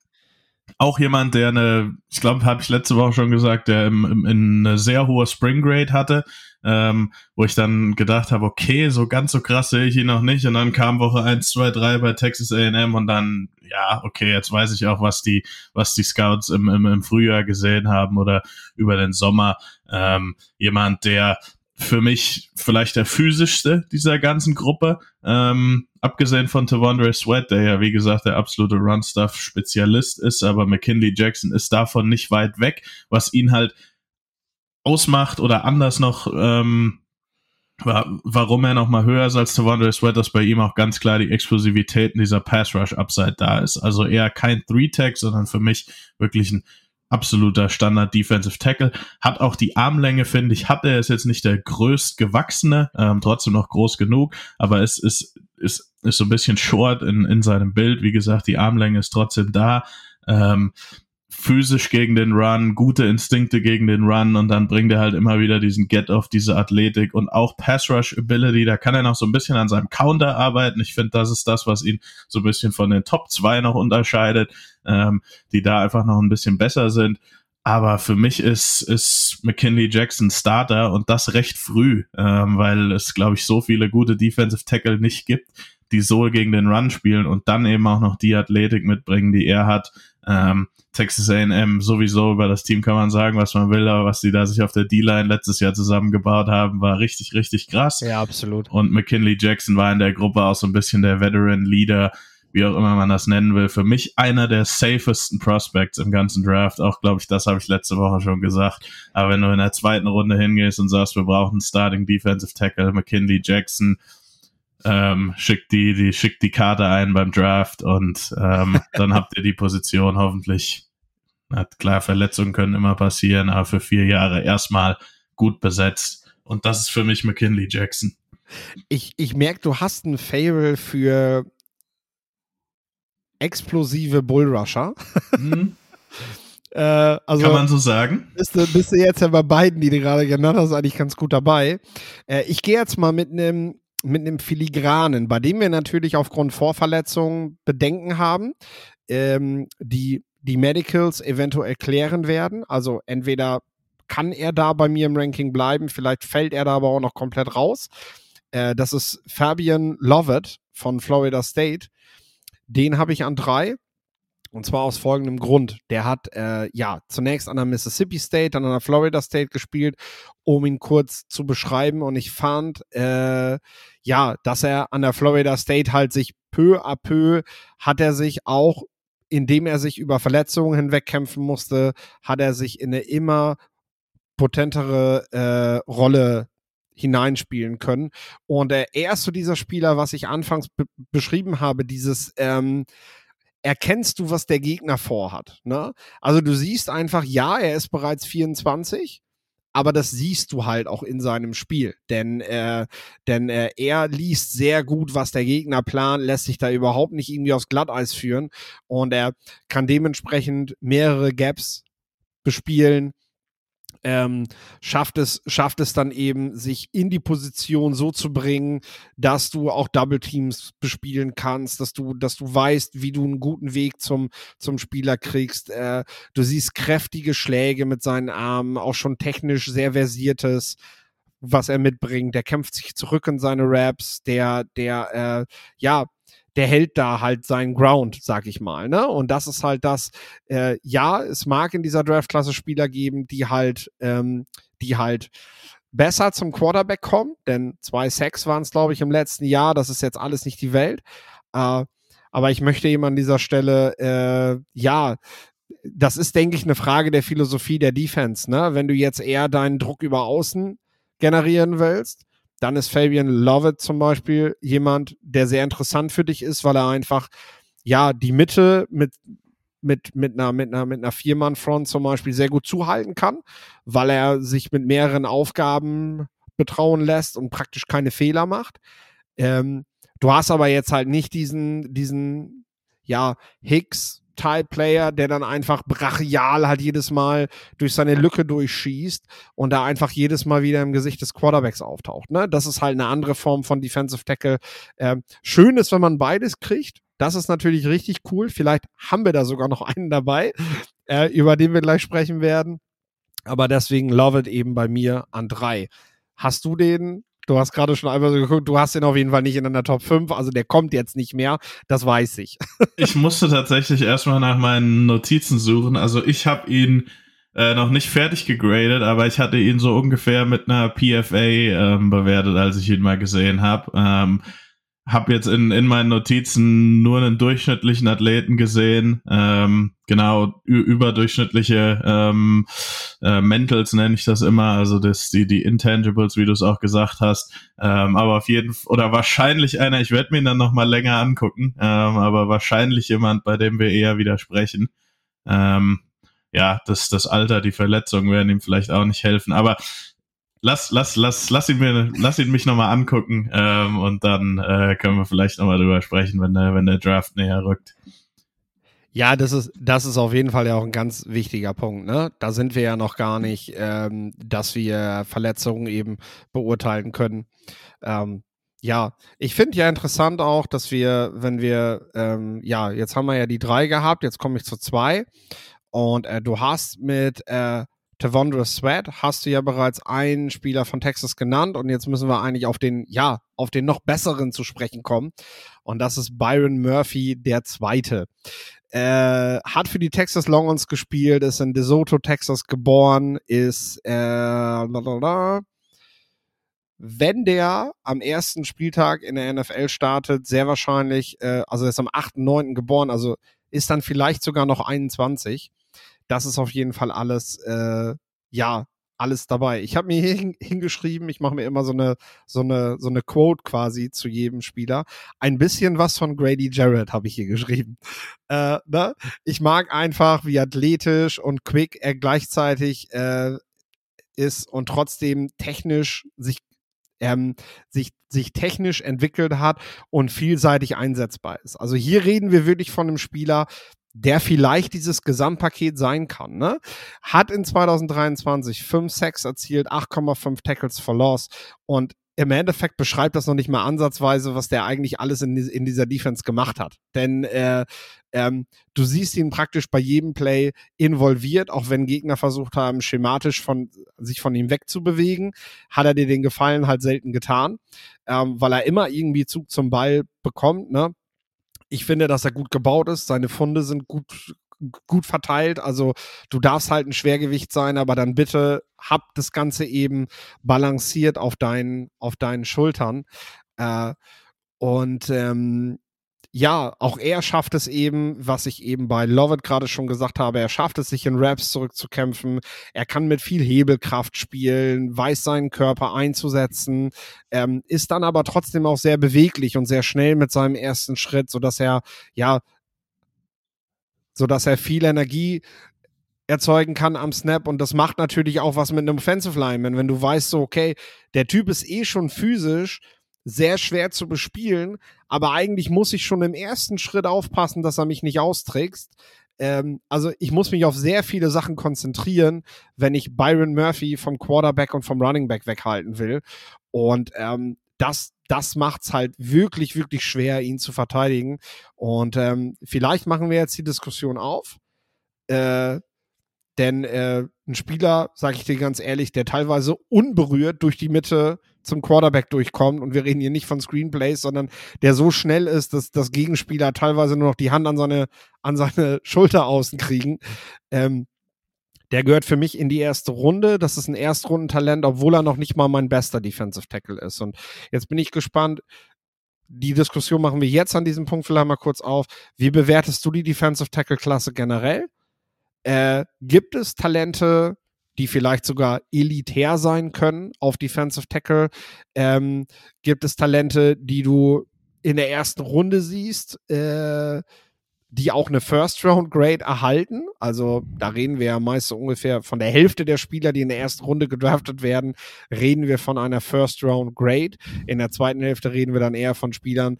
auch jemand, der eine, ich glaube, habe ich letzte Woche schon gesagt, der im, im, in eine sehr hohe Spring Grade hatte, ähm, wo ich dann gedacht habe, okay, so ganz so krass sehe ich ihn noch nicht. Und dann kam Woche 1, 2, 3 bei Texas A&M und dann, ja, okay, jetzt weiß ich auch, was die, was die Scouts im, im, im Frühjahr gesehen haben oder über den Sommer. Ähm, jemand, der für mich vielleicht der physischste dieser ganzen Gruppe. Ähm, abgesehen von Tavondre Sweat, der ja wie gesagt der absolute Run-Stuff-Spezialist ist, aber McKinley Jackson ist davon nicht weit weg, was ihn halt ausmacht oder anders noch ähm, warum er noch mal höher ist als Devondre Sweat, dass bei ihm auch ganz klar die Explosivität in dieser Pass Rush Upside da ist. Also eher kein Three Tag, sondern für mich wirklich ein absoluter Standard Defensive Tackle. Hat auch die Armlänge, finde ich, hat er ist jetzt nicht der größt gewachsene, ähm, trotzdem noch groß genug, aber es ist, ist, ist so ein bisschen short in, in seinem Bild. Wie gesagt, die Armlänge ist trotzdem da. Ähm, physisch gegen den Run, gute Instinkte gegen den Run und dann bringt er halt immer wieder diesen Get-Off, diese Athletik und auch Pass-Rush-Ability, da kann er noch so ein bisschen an seinem Counter arbeiten. Ich finde, das ist das, was ihn so ein bisschen von den Top 2 noch unterscheidet, ähm, die da einfach noch ein bisschen besser sind. Aber für mich ist, ist McKinley Jackson Starter und das recht früh, ähm, weil es, glaube ich, so viele gute Defensive Tackle nicht gibt, die so gegen den Run spielen und dann eben auch noch die Athletik mitbringen, die er hat. Ähm, Texas A&M sowieso über das Team kann man sagen, was man will, aber was die da sich auf der D-Line letztes Jahr zusammengebaut haben, war richtig, richtig krass. Ja, absolut. Und McKinley Jackson war in der Gruppe auch so ein bisschen der Veteran Leader, wie auch immer man das nennen will. Für mich einer der safesten Prospects im ganzen Draft. Auch, glaube ich, das habe ich letzte Woche schon gesagt. Aber wenn du in der zweiten Runde hingehst und sagst, wir brauchen Starting Defensive Tackle, McKinley Jackson, ähm, schickt die, die schickt die Karte ein beim Draft und ähm, dann habt ihr die Position hoffentlich. Hat klar, Verletzungen können immer passieren, aber für vier Jahre erstmal gut besetzt. Und das ist für mich McKinley Jackson. Ich, ich merke, du hast ein Fable für explosive Bullrusher. Mhm. äh, also Kann man so sagen? Bist du, bist du jetzt ja bei beiden, die du gerade genannt hast, eigentlich ganz gut dabei. Äh, ich gehe jetzt mal mit einem mit einem Filigranen, bei dem wir natürlich aufgrund Vorverletzungen Bedenken haben, ähm, die die Medicals eventuell klären werden. Also entweder kann er da bei mir im Ranking bleiben, vielleicht fällt er da aber auch noch komplett raus. Äh, das ist Fabian Lovett von Florida State. Den habe ich an drei. Und zwar aus folgendem Grund. Der hat äh, ja zunächst an der Mississippi State, dann an der Florida State gespielt, um ihn kurz zu beschreiben. Und ich fand, äh, ja, dass er an der Florida State halt sich peu à peu hat er sich auch, indem er sich über Verletzungen hinwegkämpfen musste, hat er sich in eine immer potentere äh, Rolle hineinspielen können. Und äh, er ist so dieser Spieler, was ich anfangs beschrieben habe, dieses ähm, erkennst du, was der Gegner vorhat. Ne? Also du siehst einfach, ja, er ist bereits 24, aber das siehst du halt auch in seinem Spiel. Denn, äh, denn äh, er liest sehr gut, was der Gegner plant, lässt sich da überhaupt nicht irgendwie aufs Glatteis führen und er kann dementsprechend mehrere Gaps bespielen, ähm, schafft, es, schafft es dann eben, sich in die Position so zu bringen, dass du auch Double Teams bespielen kannst, dass du, dass du weißt, wie du einen guten Weg zum, zum Spieler kriegst. Äh, du siehst kräftige Schläge mit seinen Armen, auch schon technisch sehr versiertes was er mitbringt. Der kämpft sich zurück in seine Raps, der, der, äh, ja, der hält da halt seinen Ground, sag ich mal. Ne? Und das ist halt das, äh, ja, es mag in dieser Draftklasse Spieler geben, die halt, ähm, die halt besser zum Quarterback kommen, denn zwei Sacks waren es, glaube ich, im letzten Jahr. Das ist jetzt alles nicht die Welt. Äh, aber ich möchte eben an dieser Stelle, äh, ja, das ist, denke ich, eine Frage der Philosophie der Defense. Ne? Wenn du jetzt eher deinen Druck über außen generieren willst, dann ist Fabian Lovett zum Beispiel jemand, der sehr interessant für dich ist, weil er einfach, ja, die Mitte mit, mit, mit einer, mit einer, mit einer Viermann-Front zum Beispiel sehr gut zuhalten kann, weil er sich mit mehreren Aufgaben betrauen lässt und praktisch keine Fehler macht. Ähm, du hast aber jetzt halt nicht diesen, diesen, ja, Hicks, Type-Player, der dann einfach brachial halt jedes Mal durch seine Lücke durchschießt und da einfach jedes Mal wieder im Gesicht des Quarterbacks auftaucht. Ne? Das ist halt eine andere Form von Defensive Tackle. Ähm, schön ist, wenn man beides kriegt. Das ist natürlich richtig cool. Vielleicht haben wir da sogar noch einen dabei, äh, über den wir gleich sprechen werden. Aber deswegen Love It eben bei mir an drei. Hast du den Du hast gerade schon einmal so geguckt, du hast ihn auf jeden Fall nicht in einer Top 5, also der kommt jetzt nicht mehr, das weiß ich. ich musste tatsächlich erstmal nach meinen Notizen suchen. Also ich habe ihn äh, noch nicht fertig gegradet, aber ich hatte ihn so ungefähr mit einer PFA ähm, bewertet, als ich ihn mal gesehen habe. Ähm, habe jetzt in, in meinen Notizen nur einen durchschnittlichen Athleten gesehen, ähm, genau überdurchschnittliche ähm, äh, Mentals nenne ich das immer, also das, die, die Intangibles, wie du es auch gesagt hast. Ähm, aber auf jeden Fall, oder wahrscheinlich einer, ich werde mir dann nochmal länger angucken, ähm, aber wahrscheinlich jemand, bei dem wir eher widersprechen. Ähm, ja, das, das Alter, die Verletzungen werden ihm vielleicht auch nicht helfen. Aber lass, lass, lass, lass ihn mir, lass ihn mich nochmal angucken ähm, und dann äh, können wir vielleicht nochmal drüber sprechen, wenn der, wenn der Draft näher rückt. Ja, das ist, das ist auf jeden Fall ja auch ein ganz wichtiger Punkt. Ne? Da sind wir ja noch gar nicht, ähm, dass wir Verletzungen eben beurteilen können. Ähm, ja, ich finde ja interessant auch, dass wir, wenn wir, ähm, ja, jetzt haben wir ja die drei gehabt, jetzt komme ich zu zwei. Und äh, du hast mit äh, Tavondra Sweat hast du ja bereits einen Spieler von Texas genannt und jetzt müssen wir eigentlich auf den, ja, auf den noch besseren zu sprechen kommen. Und das ist Byron Murphy, der Zweite. Äh, hat für die Texas Longhorns gespielt, ist in DeSoto, Texas geboren, ist äh, lalala. wenn der am ersten Spieltag in der NFL startet, sehr wahrscheinlich, äh, also er ist am 8.9. geboren, also ist dann vielleicht sogar noch 21 das ist auf jeden Fall alles, äh, ja, alles dabei. Ich habe mir hier hingeschrieben, ich mache mir immer so eine, so eine, so eine Quote quasi zu jedem Spieler. Ein bisschen was von Grady Jarrett habe ich hier geschrieben. Äh, ne? Ich mag einfach, wie athletisch und quick er gleichzeitig äh, ist und trotzdem technisch sich ähm, sich, sich technisch entwickelt hat und vielseitig einsetzbar ist. Also hier reden wir wirklich von einem Spieler, der vielleicht dieses Gesamtpaket sein kann. Ne? Hat in 2023 5 Sacks erzielt, 8,5 Tackles for Loss und im Endeffekt beschreibt das noch nicht mal ansatzweise, was der eigentlich alles in, in dieser Defense gemacht hat. Denn äh, ähm, du siehst ihn praktisch bei jedem Play involviert, auch wenn Gegner versucht haben, schematisch von sich von ihm wegzubewegen, hat er dir den Gefallen halt selten getan, ähm, weil er immer irgendwie Zug zum Ball bekommt. Ne? Ich finde, dass er gut gebaut ist. Seine Funde sind gut, gut verteilt. Also du darfst halt ein Schwergewicht sein, aber dann bitte hab das Ganze eben balanciert auf deinen, auf deinen Schultern. Äh, und ähm, ja, auch er schafft es eben, was ich eben bei Lovett gerade schon gesagt habe, er schafft es, sich in Raps zurückzukämpfen. Er kann mit viel Hebelkraft spielen, weiß seinen Körper einzusetzen, ähm, ist dann aber trotzdem auch sehr beweglich und sehr schnell mit seinem ersten Schritt, sodass er, ja, sodass er viel Energie erzeugen kann am Snap. Und das macht natürlich auch was mit einem Offensive Lineman, wenn du weißt so, okay, der Typ ist eh schon physisch, sehr schwer zu bespielen, aber eigentlich muss ich schon im ersten Schritt aufpassen, dass er mich nicht austrickst. Ähm, also ich muss mich auf sehr viele Sachen konzentrieren, wenn ich Byron Murphy vom Quarterback und vom Running Back weghalten will. Und ähm, das, das macht's halt wirklich, wirklich schwer, ihn zu verteidigen. Und ähm, vielleicht machen wir jetzt die Diskussion auf. Äh, denn äh, ein Spieler, sage ich dir ganz ehrlich, der teilweise unberührt durch die Mitte zum Quarterback durchkommt, und wir reden hier nicht von Screenplays, sondern der so schnell ist, dass das Gegenspieler teilweise nur noch die Hand an seine, an seine Schulter außen kriegen. Ähm, der gehört für mich in die erste Runde. Das ist ein Erstrundentalent, obwohl er noch nicht mal mein bester Defensive Tackle ist. Und jetzt bin ich gespannt. Die Diskussion machen wir jetzt an diesem Punkt vielleicht mal kurz auf. Wie bewertest du die Defensive Tackle Klasse generell? Äh, gibt es Talente, die vielleicht sogar elitär sein können auf Defensive Tackle? Ähm, gibt es Talente, die du in der ersten Runde siehst, äh, die auch eine First-Round-Grade erhalten? Also da reden wir ja meist so ungefähr von der Hälfte der Spieler, die in der ersten Runde gedraftet werden, reden wir von einer First-Round-Grade. In der zweiten Hälfte reden wir dann eher von Spielern,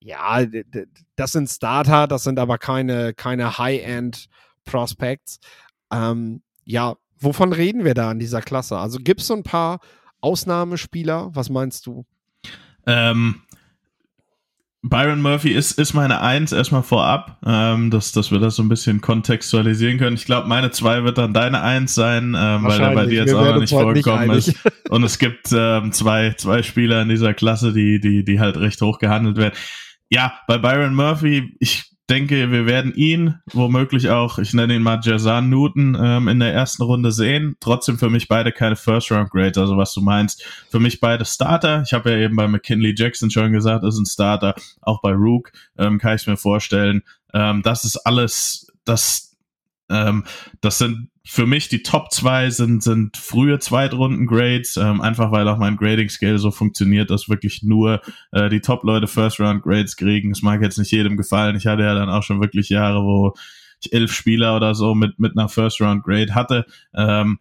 ja, das sind Starter, das sind aber keine, keine High-End- Prospects. Ähm, ja, wovon reden wir da in dieser Klasse? Also gibt es so ein paar Ausnahmespieler? Was meinst du? Ähm, Byron Murphy ist, ist meine Eins erstmal vorab, ähm, dass, dass wir das so ein bisschen kontextualisieren können. Ich glaube, meine Zwei wird dann deine Eins sein, ähm, weil er bei dir jetzt auch noch nicht vorgekommen nicht ist. Und es gibt ähm, zwei, zwei Spieler in dieser Klasse, die, die, die halt recht hoch gehandelt werden. Ja, bei Byron Murphy, ich denke, wir werden ihn womöglich auch, ich nenne ihn mal Jazan Newton, ähm, in der ersten Runde sehen. Trotzdem für mich beide keine First-Round-Grades, also was du meinst. Für mich beide Starter. Ich habe ja eben bei McKinley Jackson schon gesagt, ist ein Starter. Auch bei Rook ähm, kann ich mir vorstellen. Ähm, das ist alles, das Ähm, das sind für mich die Top 2 sind, sind frühe Zweitrunden-Grades, ähm, einfach weil auch mein Grading-Scale so funktioniert, dass wirklich nur äh, die Top-Leute First-Round-Grades kriegen. Es mag jetzt nicht jedem gefallen. Ich hatte ja dann auch schon wirklich Jahre, wo ich elf Spieler oder so mit, mit einer First-Round-Grade hatte. Ähm,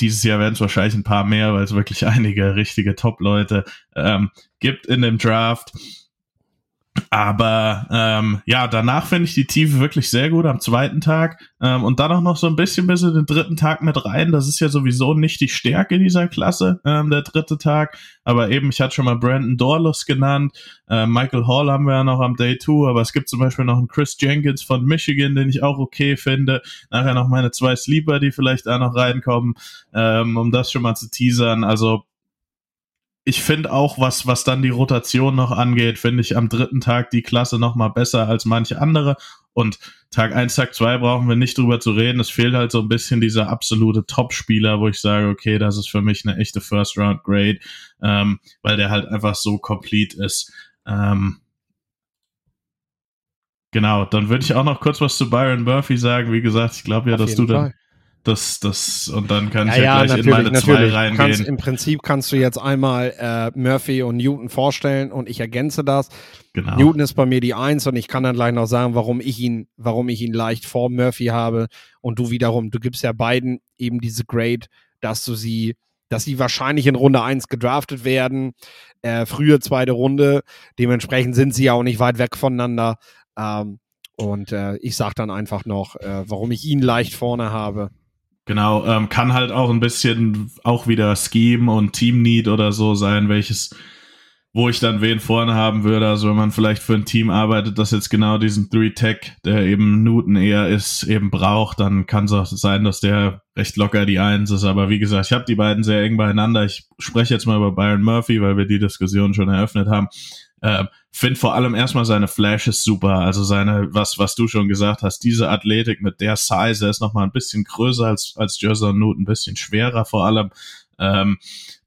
dieses Jahr werden es wahrscheinlich ein paar mehr, weil es wirklich einige richtige Top-Leute ähm, gibt in dem Draft. Aber ähm, ja, danach finde ich die Tiefe wirklich sehr gut am zweiten Tag. Ähm, und dann auch noch so ein bisschen bis in den dritten Tag mit rein. Das ist ja sowieso nicht die Stärke dieser Klasse, ähm, der dritte Tag. Aber eben, ich hatte schon mal Brandon Dorlus genannt. Äh, Michael Hall haben wir ja noch am Day 2. Aber es gibt zum Beispiel noch einen Chris Jenkins von Michigan, den ich auch okay finde. Nachher noch meine zwei Sleeper, die vielleicht da noch reinkommen, ähm, um das schon mal zu teasern. Also ich finde auch, was, was dann die Rotation noch angeht, finde ich am dritten Tag die Klasse noch mal besser als manche andere. Und Tag eins, Tag zwei brauchen wir nicht drüber zu reden. Es fehlt halt so ein bisschen dieser absolute Top-Spieler, wo ich sage, okay, das ist für mich eine echte First-Round-Grade, ähm, weil der halt einfach so complete ist. Ähm, genau, dann würde ich auch noch kurz was zu Byron Murphy sagen. Wie gesagt, ich glaube ja, Auf dass du dann das, das, und dann kann ich ja, ja gleich in meine zwei reingehen. Kannst, Im Prinzip kannst du jetzt einmal äh, Murphy und Newton vorstellen und ich ergänze das. Genau. Newton ist bei mir die Eins und ich kann dann gleich noch sagen, warum ich ihn, warum ich ihn leicht vor Murphy habe. Und du wiederum, du gibst ja beiden eben diese Grade, dass du sie, dass sie wahrscheinlich in Runde 1 gedraftet werden. Äh, frühe zweite Runde. Dementsprechend sind sie ja auch nicht weit weg voneinander. Ähm, und äh, ich sage dann einfach noch, äh, warum ich ihn leicht vorne habe. Genau, ähm, kann halt auch ein bisschen auch wieder Scheme und Team Need oder so sein, welches, wo ich dann wen vorne haben würde. Also wenn man vielleicht für ein Team arbeitet, das jetzt genau diesen 3-Tech, der eben Newton eher ist, eben braucht, dann kann es auch sein, dass der recht locker die Eins ist. Aber wie gesagt, ich habe die beiden sehr eng beieinander. Ich spreche jetzt mal über Byron Murphy, weil wir die Diskussion schon eröffnet haben. Ähm, Find vor allem erstmal seine Flashes super. Also seine, was, was du schon gesagt hast, diese Athletik mit der Size, er ist nochmal ein bisschen größer als, als Jerson Newt, ein bisschen schwerer vor allem. Ähm,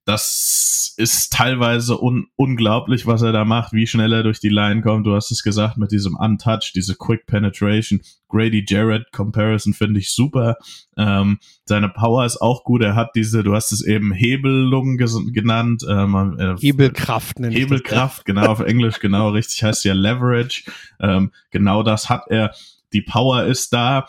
das ist teilweise un unglaublich, was er da macht, wie schnell er durch die Line kommt. Du hast es gesagt mit diesem Untouch, diese Quick Penetration. Grady Jarrett Comparison finde ich super. Ähm, seine Power ist auch gut. Er hat diese, du hast es eben Hebelung genannt. Ähm, äh, Hebelkraft. Hebelkraft, genau, auf Englisch, genau, richtig heißt ja Leverage. Ähm, genau das hat er. Die Power ist da.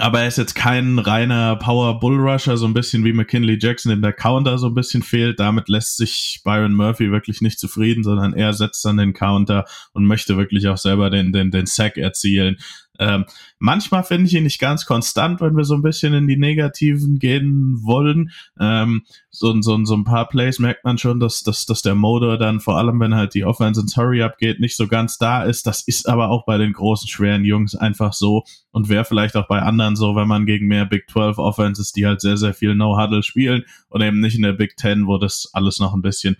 Aber er ist jetzt kein reiner Power Bull Rusher, so ein bisschen wie McKinley Jackson, dem der Counter so ein bisschen fehlt. Damit lässt sich Byron Murphy wirklich nicht zufrieden, sondern er setzt dann den Counter und möchte wirklich auch selber den, den, den Sack erzielen. Ähm, manchmal finde ich ihn nicht ganz konstant, wenn wir so ein bisschen in die Negativen gehen wollen. Ähm, so, so, so ein paar Plays merkt man schon, dass, dass, dass der Motor dann, vor allem wenn halt die Offense ins Hurry-Up geht, nicht so ganz da ist. Das ist aber auch bei den großen, schweren Jungs einfach so und wäre vielleicht auch bei anderen so, wenn man gegen mehr Big 12 Offenses, die halt sehr, sehr viel No-Huddle spielen und eben nicht in der Big 10, wo das alles noch ein bisschen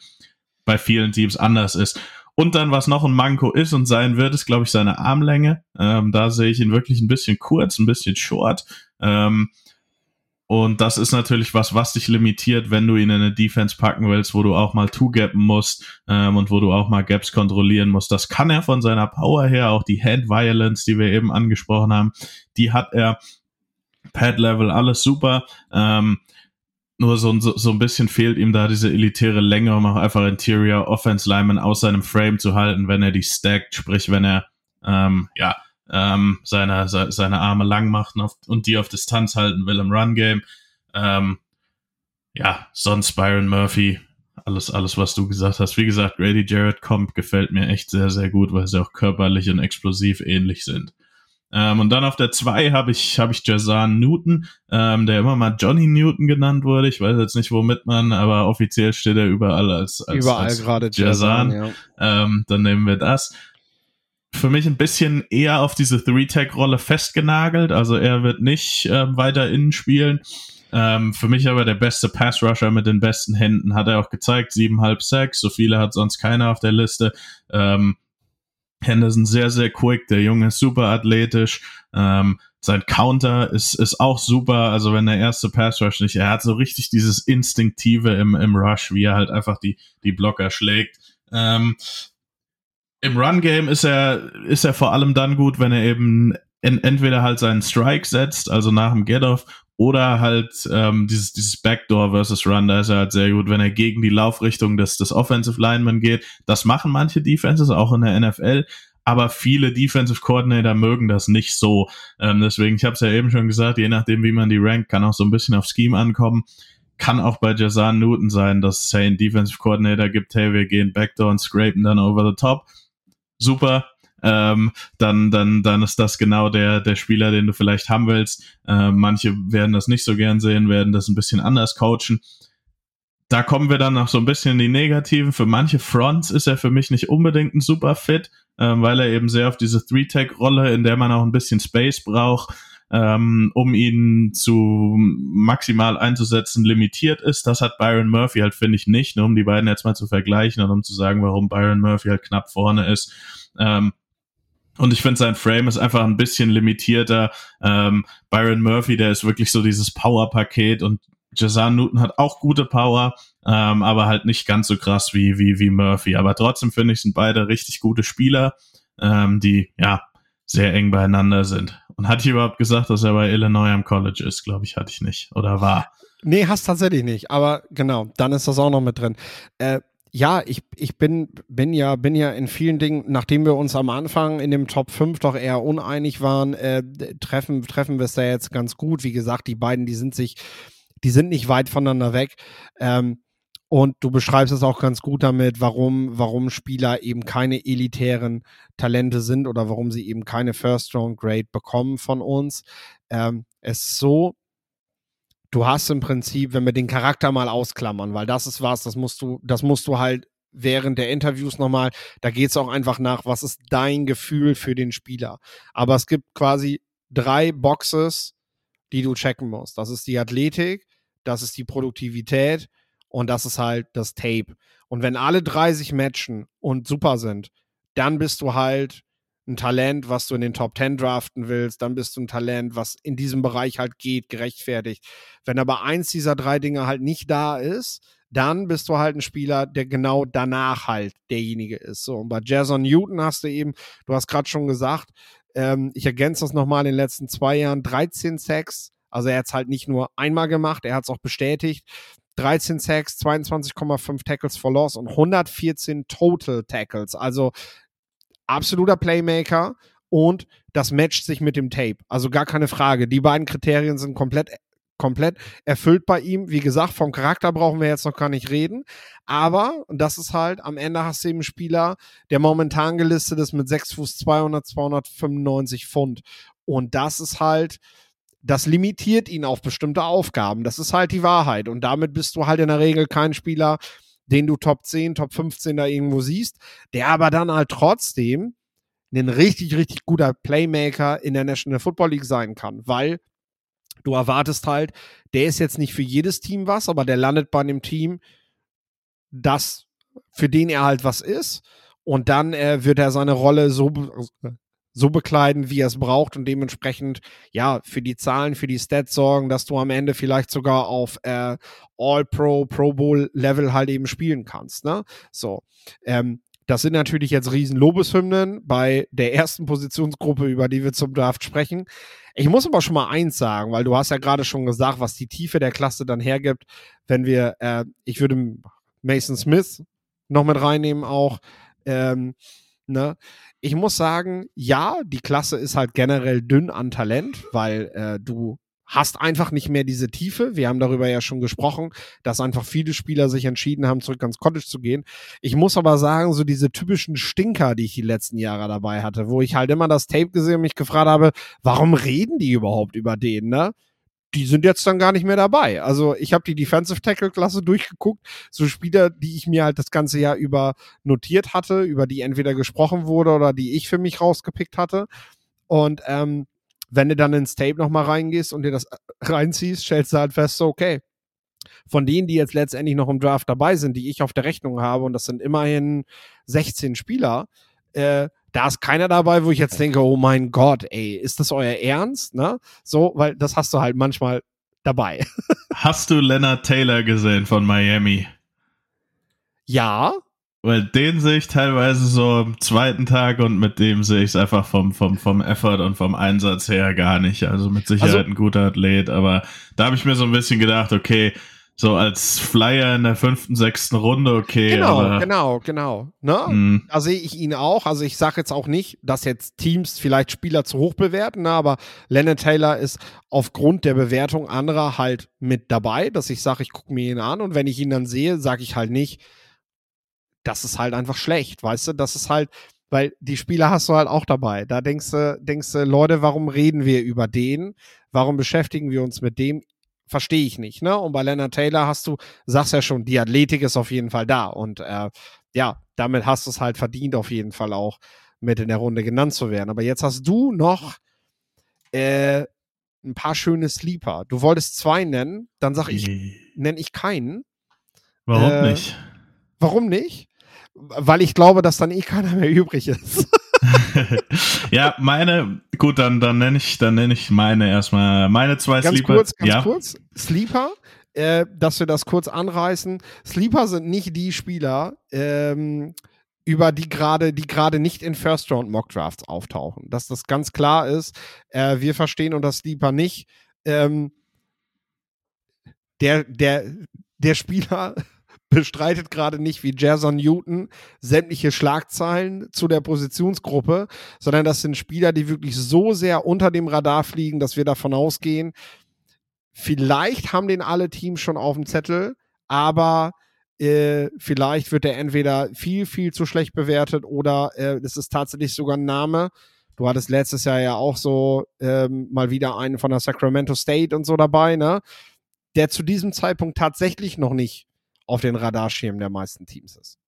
bei vielen Teams anders ist. Und dann, was noch ein Manko ist und sein wird, ist, glaube ich, seine Armlänge. Ähm, da sehe ich ihn wirklich ein bisschen kurz, ein bisschen short. Ähm, und das ist natürlich was, was dich limitiert, wenn du ihn in eine Defense packen willst, wo du auch mal two-gappen musst ähm, und wo du auch mal Gaps kontrollieren musst. Das kann er von seiner Power her, auch die Hand Violence, die wir eben angesprochen haben, die hat er. Pad Level, alles super. Ähm, nur so, so, so ein bisschen fehlt ihm da diese elitäre Länge, um auch einfach Interior Offense Lineman aus seinem Frame zu halten, wenn er die stackt, sprich, wenn er ähm, ja ähm, seine, seine Arme lang macht und, die auf Distanz halten will im Run Game. Ähm, ja, sonst Byron Murphy, alles, alles, was du gesagt hast. Wie gesagt, Grady Jarrett kommt, gefällt mir echt sehr, sehr gut, weil sie auch körperlich und explosiv ähnlich sind. Ähm, und dann auf der 2 habe ich, hab ich Jazan Newton, ähm, der immer mal Johnny Newton genannt wurde. Ich weiß jetzt nicht, womit man, aber offiziell steht er überall als, als, überall als gerade Jazan. Ja. Ähm, dann nehmen wir das. Für mich ein bisschen eher auf diese Three-Tag-Rolle festgenagelt. Also er wird nicht ähm, weiter innen spielen. Ähm, für mich aber der beste Pass-Rusher mit den besten Händen. Hat er auch gezeigt, siebenhalb Sacks. So viele hat sonst keiner auf der Liste. Ähm, Henderson sehr, sehr quick, der Junge ist super athletisch. Ähm, sein Counter ist, ist auch super. Also wenn der erste Pass Rush nicht, er hat so richtig dieses Instinktive im, im Rush, wie er halt einfach die, die Blocker schlägt. Ähm, Im Run Game ist er, ist er vor allem dann gut, wenn er eben en entweder halt seinen Strike setzt, also nach dem Get-Off, oder halt ähm, dieses, dieses Backdoor versus Run, da ist er halt sehr gut, wenn er gegen die Laufrichtung des, des Offensive Lineman geht. Das machen manche Defenses, auch in der NFL, aber viele Defensive Coordinator mögen das nicht so. Ähm, deswegen, ich habe es ja eben schon gesagt, je nachdem, wie man die rankt, kann auch so ein bisschen auf Scheme ankommen. Kann auch bei Jazan Newton sein, dass es einen Defensive Coordinator gibt, hey, wir gehen Backdoor und scrapen dann over the top. Super, ähm, dann, dann, dann ist das genau der, der Spieler, den du vielleicht haben willst. Äh, manche werden das nicht so gern sehen, werden das ein bisschen anders coachen. Da kommen wir dann noch so ein bisschen in die Negativen. Für manche Fronts ist er für mich nicht unbedingt ein super Fit, ähm, weil er eben sehr auf diese Three-Tag-Rolle, in der man auch ein bisschen Space braucht, ähm, um ihn zu maximal einzusetzen, limitiert ist. Das hat Byron Murphy halt, finde ich, nicht, nur um die beiden jetzt mal zu vergleichen und um zu sagen, warum Byron Murphy halt knapp vorne ist. Ähm, und ich finde, sein Frame ist einfach ein bisschen limitierter. Ähm, Byron Murphy, der ist wirklich so dieses Power-Paket und Jazan Newton hat auch gute Power, ähm, aber halt nicht ganz so krass wie, wie, wie Murphy. Aber trotzdem finde ich, sind beide richtig gute Spieler, ähm, die ja sehr eng beieinander sind. Und hatte ich überhaupt gesagt, dass er bei Illinois am College ist? Glaube ich, hatte ich nicht. Oder war? Nee, hast tatsächlich nicht. Aber genau, dann ist das auch noch mit drin. Äh, ja, ich, ich bin, bin ja, bin ja in vielen Dingen, nachdem wir uns am Anfang in dem Top 5 doch eher uneinig waren, äh, treffen, treffen wir es da jetzt ganz gut. Wie gesagt, die beiden, die sind sich, die sind nicht weit voneinander weg. Ähm, und du beschreibst es auch ganz gut damit, warum, warum Spieler eben keine elitären Talente sind oder warum sie eben keine First Round Grade bekommen von uns. Ähm, es ist so, du hast im Prinzip, wenn wir den Charakter mal ausklammern, weil das ist was, das musst du, das musst du halt während der Interviews nochmal, da geht es auch einfach nach, was ist dein Gefühl für den Spieler. Aber es gibt quasi drei Boxes, die du checken musst. Das ist die Athletik, das ist die Produktivität und das ist halt das Tape. Und wenn alle drei sich matchen und super sind, dann bist du halt ein Talent, was du in den Top 10 draften willst, dann bist du ein Talent, was in diesem Bereich halt geht, gerechtfertigt. Wenn aber eins dieser drei Dinge halt nicht da ist, dann bist du halt ein Spieler, der genau danach halt derjenige ist. So, und bei Jason Newton hast du eben, du hast gerade schon gesagt, ähm, ich ergänze das nochmal in den letzten zwei Jahren, 13 Sacks. Also er hat es halt nicht nur einmal gemacht, er hat es auch bestätigt. 13 Sacks, 22,5 Tackles for Loss und 114 Total Tackles. Also absoluter Playmaker und das matcht sich mit dem Tape. Also gar keine Frage. Die beiden Kriterien sind komplett komplett erfüllt bei ihm. Wie gesagt, vom Charakter brauchen wir jetzt noch gar nicht reden. Aber, und das ist halt, am Ende hast du eben einen Spieler, der momentan gelistet ist mit 6 Fuß 200, 295 Pfund. Und das ist halt, das limitiert ihn auf bestimmte Aufgaben. Das ist halt die Wahrheit. Und damit bist du halt in der Regel kein Spieler, den du Top 10, Top 15 da irgendwo siehst, der aber dann halt trotzdem ein richtig, richtig guter Playmaker in der National Football League sein kann, weil du erwartest halt, der ist jetzt nicht für jedes Team was, aber der landet bei einem Team, das für den er halt was ist. Und dann äh, wird er seine Rolle so, so bekleiden, wie er es braucht und dementsprechend ja für die Zahlen, für die Stats sorgen, dass du am Ende vielleicht sogar auf äh, All-Pro, Pro Bowl-Level halt eben spielen kannst. Ne? So. Ähm, das sind natürlich jetzt riesen Lobeshymnen bei der ersten Positionsgruppe, über die wir zum Draft sprechen. Ich muss aber schon mal eins sagen, weil du hast ja gerade schon gesagt, was die Tiefe der Klasse dann hergibt, wenn wir, äh, ich würde Mason Smith noch mit reinnehmen auch. Ähm, ne? Ich muss sagen, ja, die Klasse ist halt generell dünn an Talent, weil äh, du hast einfach nicht mehr diese Tiefe. Wir haben darüber ja schon gesprochen, dass einfach viele Spieler sich entschieden haben, zurück ans College zu gehen. Ich muss aber sagen, so diese typischen Stinker, die ich die letzten Jahre dabei hatte, wo ich halt immer das Tape gesehen und mich gefragt habe, warum reden die überhaupt über den, ne? Die sind jetzt dann gar nicht mehr dabei. Also ich habe die Defensive Tackle Klasse durchgeguckt, so Spieler, die ich mir halt das ganze Jahr über notiert hatte, über die entweder gesprochen wurde oder die ich für mich rausgepickt hatte. Und ähm, wenn du dann ins Tape nochmal reingehst und dir das äh, reinziehst, stellst du halt fest, so okay, von denen, die jetzt letztendlich noch im Draft dabei sind, die ich auf der Rechnung habe, und das sind immerhin 16 Spieler, äh, da ist keiner dabei, wo ich jetzt denke, oh mein Gott, ey, ist das euer Ernst? Ne? So, weil das hast du halt manchmal dabei. Hast du Leonard Taylor gesehen von Miami? Ja, Weil den sehe ich teilweise so am zweiten Tag und mit dem sehe ich es einfach vom, vom, vom Effort und vom Einsatz her gar nicht. Also mit Sicherheit also, ein guter Athlet, aber da habe ich mir so ein bisschen gedacht, okay, so als Flyer in der fünften, sechsten Runde, okay. Genau, aber, genau, genau. Ne? Mhm. Da sehe ich ihn auch. Also ich sage jetzt auch nicht, dass jetzt Teams vielleicht Spieler zu hoch bewerten, ne? aber Lennon Taylor ist aufgrund der Bewertung anderer halt mit dabei, dass ich sage, ich gucke mir ihn an und wenn ich ihn dann sehe, sage ich halt nicht, das ist halt einfach schlecht, weißt du? Das ist halt, weil die Spieler hast du halt auch dabei. Da denkst du, denkst du, Leute, warum reden wir über den? Warum beschäftigen wir uns mit dem? Verstehe ich nicht, ne? Und bei Leonard Taylor hast du, sagst ja schon, die Athletik ist auf jeden Fall da. Und äh, ja, damit hast du es halt verdient, auf jeden Fall auch mit in der Runde genannt zu werden. Aber jetzt hast du noch äh, ein paar schöne Sleeper. Du wolltest zwei nennen, dann sag ich, nenne ich keinen. Warum äh, nicht? Warum nicht? weil ich glaube, dass dann eh keiner mehr übrig ist. ja, meine, gut, dann, dann nenne ich, dann nenne ich meine erstmal, meine zwei ganz Sleeper. Kurz, ganz ja. kurz, Sleeper, äh, dass wir das kurz anreißen. Sleeper sind nicht die Spieler, ähm, über die gerade, die gerade nicht in First Round Mock Drafts auftauchen. Dass das ganz klar ist. Äh, wir verstehen unter Sleeper nicht. Ähm, der, der, der Spieler bestreitet gerade nicht wie Jason Newton sämtliche Schlagzeilen zu der Positionsgruppe, sondern das sind Spieler, die wirklich so sehr unter dem Radar fliegen, dass wir davon ausgehen, vielleicht haben den alle Teams schon auf dem Zettel, aber äh, vielleicht wird er entweder viel, viel zu schlecht bewertet oder äh, es ist tatsächlich sogar ein Name. Du hattest letztes Jahr ja auch so ähm, mal wieder einen von der Sacramento State und so dabei, ne? Der zu diesem Zeitpunkt tatsächlich noch nicht auf den Radarschirmen der meisten Teams ist.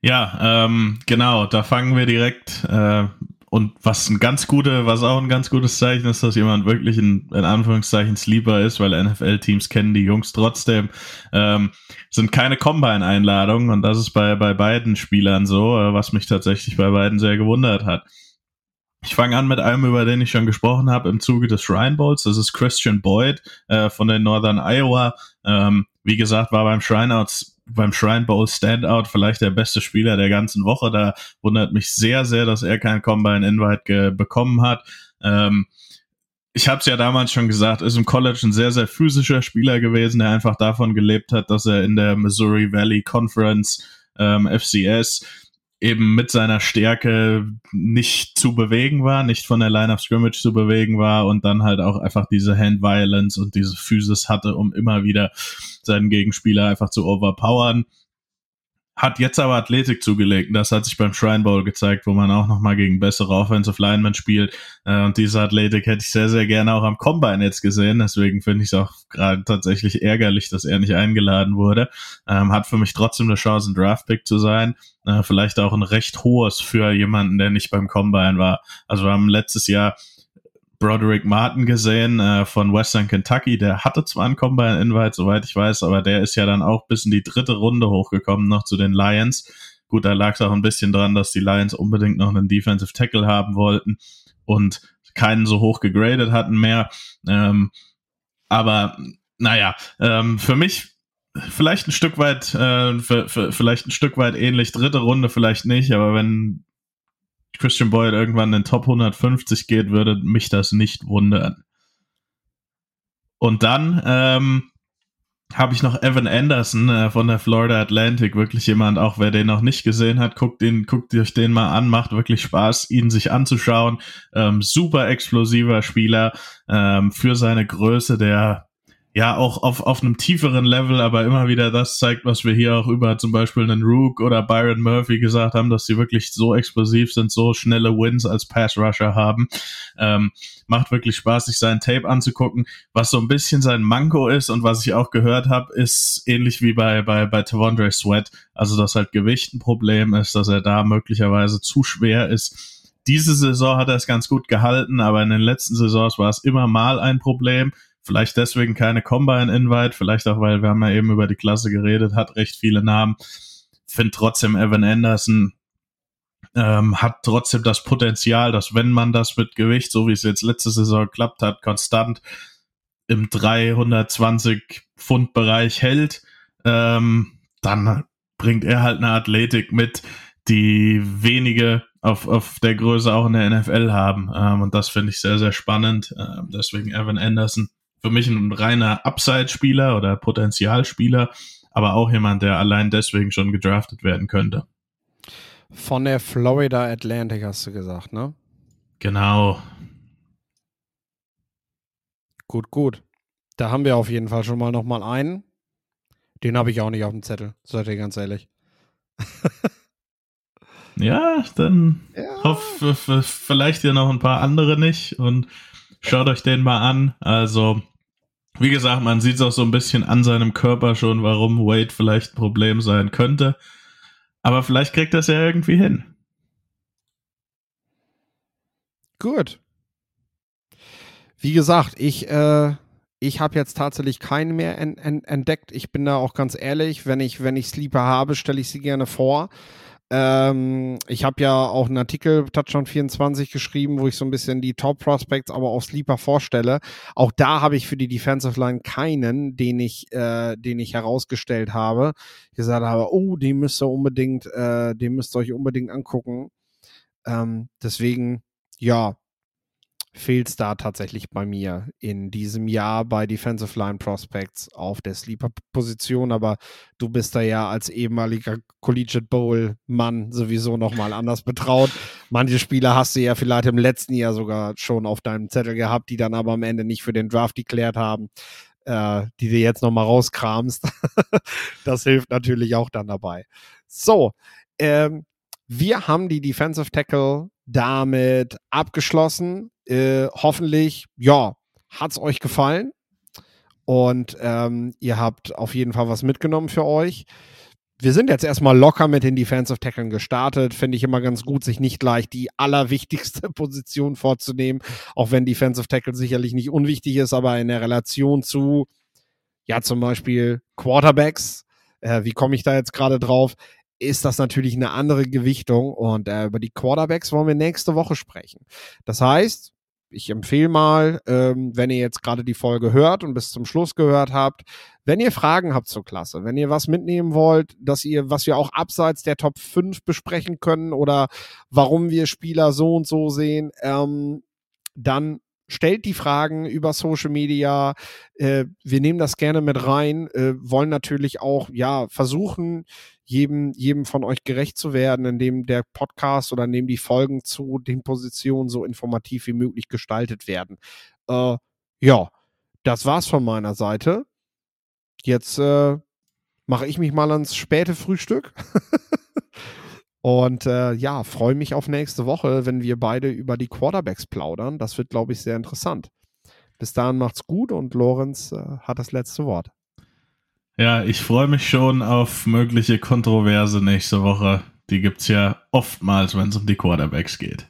Ja, ähm, genau, da fangen wir direkt äh, und was ein ganz gute, was auch ein ganz gutes Zeichen ist, dass jemand wirklich in, in Anführungszeichen Sleeper ist, weil NFL-Teams kennen die Jungs trotzdem, ähm, sind keine Combine-Einladungen und das ist bei, bei beiden Spielern so, äh, was mich tatsächlich bei beiden sehr gewundert hat. Ich fange an mit einem, über den ich schon gesprochen habe im Zuge des Shrine Bowls. Das ist Christian Boyd äh, von den Northern Iowa. Ähm, wie gesagt, war beim Shrine Outs beim Shrine Bowl Standout vielleicht der beste Spieler der ganzen Woche. Da wundert mich sehr, sehr, dass er keinen Combine Invite bekommen hat. Ähm, ich habe es ja damals schon gesagt, ist im College ein sehr, sehr physischer Spieler gewesen, der einfach davon gelebt hat, dass er in der Missouri Valley Conference ähm, FCS eben mit seiner Stärke nicht zu bewegen war, nicht von der Line of Scrimmage zu bewegen war und dann halt auch einfach diese Hand Violence und diese Physis hatte, um immer wieder seinen Gegenspieler einfach zu overpowern hat jetzt aber Athletik zugelegt. Das hat sich beim Shrine Bowl gezeigt, wo man auch nochmal gegen bessere Offensive Linemen spielt. Äh, und diese Athletik hätte ich sehr, sehr gerne auch am Combine jetzt gesehen. Deswegen finde ich es auch gerade tatsächlich ärgerlich, dass er nicht eingeladen wurde. Ähm, hat für mich trotzdem eine Chance, ein Draftpick zu sein. Äh, vielleicht auch ein recht hohes für jemanden, der nicht beim Combine war. Also wir haben letztes Jahr Broderick Martin gesehen äh, von Western Kentucky. Der hatte zwar einen Combine-Invite, soweit ich weiß, aber der ist ja dann auch bis in die dritte Runde hochgekommen, noch zu den Lions. Gut, da lag es auch ein bisschen dran, dass die Lions unbedingt noch einen Defensive Tackle haben wollten und keinen so hoch gegradet hatten mehr. Ähm, aber naja, ähm, für mich vielleicht ein Stück weit, äh, für, für, vielleicht ein Stück weit ähnlich, dritte Runde vielleicht nicht, aber wenn Christian Boyd irgendwann in den Top 150 geht, würde mich das nicht wundern. Und dann ähm, habe ich noch Evan Anderson äh, von der Florida Atlantic, wirklich jemand, auch wer den noch nicht gesehen hat, guckt den, guckt euch den mal an, macht wirklich Spaß, ihn sich anzuschauen. Ähm, super explosiver Spieler ähm, für seine Größe, der ja auch auf, auf einem tieferen Level, aber immer wieder das zeigt, was wir hier auch über zum Beispiel einen Rook oder Byron Murphy gesagt haben, dass sie wirklich so explosiv sind, so schnelle Wins als Pass Rusher haben. Ähm, macht wirklich Spaß, sich seinen Tape anzugucken. Was so ein bisschen sein Manko ist und was ich auch gehört habe, ist ähnlich wie bei, bei, bei Tavondre Sweat. Also, dass halt Gewicht ein Problem ist, dass er da möglicherweise zu schwer ist. Diese Saison hat er es ganz gut gehalten, aber in den letzten Saisons war es immer mal ein Problem. Vielleicht deswegen keine Combine-Invite, vielleicht auch, weil wir haben ja eben über die Klasse geredet, hat recht viele Namen. Finde trotzdem Evan Anderson ähm, hat trotzdem das Potenzial, dass wenn man das mit Gewicht, so wie es jetzt letzte Saison geklappt hat, konstant im 320 Pfund Bereich hält, ähm, dann bringt er halt eine Athletik mit, die wenige auf, auf der Größe auch in der NFL haben. Ähm, und das finde ich sehr, sehr spannend. Ähm, deswegen Evan Anderson für mich ein reiner Upside-Spieler oder Potenzialspieler, aber auch jemand, der allein deswegen schon gedraftet werden könnte. Von der Florida Atlantic hast du gesagt, ne? Genau. Gut, gut. Da haben wir auf jeden Fall schon mal noch mal einen. Den habe ich auch nicht auf dem Zettel, seid ihr ganz ehrlich. ja, dann ja. hoffe vielleicht ihr noch ein paar andere nicht und schaut euch den mal an. Also, wie gesagt, man sieht es auch so ein bisschen an seinem Körper schon, warum Wade vielleicht ein Problem sein könnte. Aber vielleicht kriegt das ja irgendwie hin. Gut. Wie gesagt, ich, äh, ich habe jetzt tatsächlich keinen mehr en en entdeckt. Ich bin da auch ganz ehrlich, wenn ich, wenn ich Sleeper habe, stelle ich sie gerne vor. Ähm, ich habe ja auch einen Artikel Touchdown 24 geschrieben, wo ich so ein bisschen die Top Prospects aber auf Sleeper vorstelle. Auch da habe ich für die Defensive Line keinen, den ich, äh, den ich herausgestellt habe. Ich gesagt habe, oh, den müsst ihr unbedingt, äh, den müsst ihr euch unbedingt angucken. Ähm, deswegen, ja, fehlt es da tatsächlich bei mir in diesem Jahr bei Defensive Line Prospects auf der Sleeper-Position. Aber du bist da ja als ehemaliger Collegiate Bowl-Mann sowieso nochmal anders betraut. Manche Spieler hast du ja vielleicht im letzten Jahr sogar schon auf deinem Zettel gehabt, die dann aber am Ende nicht für den Draft geklärt haben, äh, die du jetzt nochmal rauskramst. das hilft natürlich auch dann dabei. So, ähm, wir haben die Defensive Tackle damit abgeschlossen. Äh, hoffentlich, ja, hat es euch gefallen. Und ähm, ihr habt auf jeden Fall was mitgenommen für euch. Wir sind jetzt erstmal locker mit den Defensive Tackeln gestartet. Finde ich immer ganz gut, sich nicht gleich die allerwichtigste Position vorzunehmen. Auch wenn Defensive Tackle sicherlich nicht unwichtig ist, aber in der Relation zu, ja, zum Beispiel Quarterbacks. Äh, wie komme ich da jetzt gerade drauf? ist das natürlich eine andere Gewichtung und äh, über die Quarterbacks wollen wir nächste Woche sprechen. Das heißt, ich empfehle mal, ähm, wenn ihr jetzt gerade die Folge hört und bis zum Schluss gehört habt, wenn ihr Fragen habt zur Klasse, wenn ihr was mitnehmen wollt, dass ihr, was wir auch abseits der Top 5 besprechen können oder warum wir Spieler so und so sehen, ähm, dann stellt die Fragen über Social Media. Äh, wir nehmen das gerne mit rein, äh, wollen natürlich auch ja versuchen, jedem, jedem von euch gerecht zu werden, indem der Podcast oder indem die Folgen zu den Positionen so informativ wie möglich gestaltet werden. Äh, ja, das war's von meiner Seite. Jetzt äh, mache ich mich mal ans späte Frühstück. Und äh, ja, freue mich auf nächste Woche, wenn wir beide über die Quarterbacks plaudern. Das wird, glaube ich, sehr interessant. Bis dahin macht's gut und Lorenz äh, hat das letzte Wort. Ja, ich freue mich schon auf mögliche Kontroverse nächste Woche. Die gibt es ja oftmals, wenn es um die Quarterbacks geht.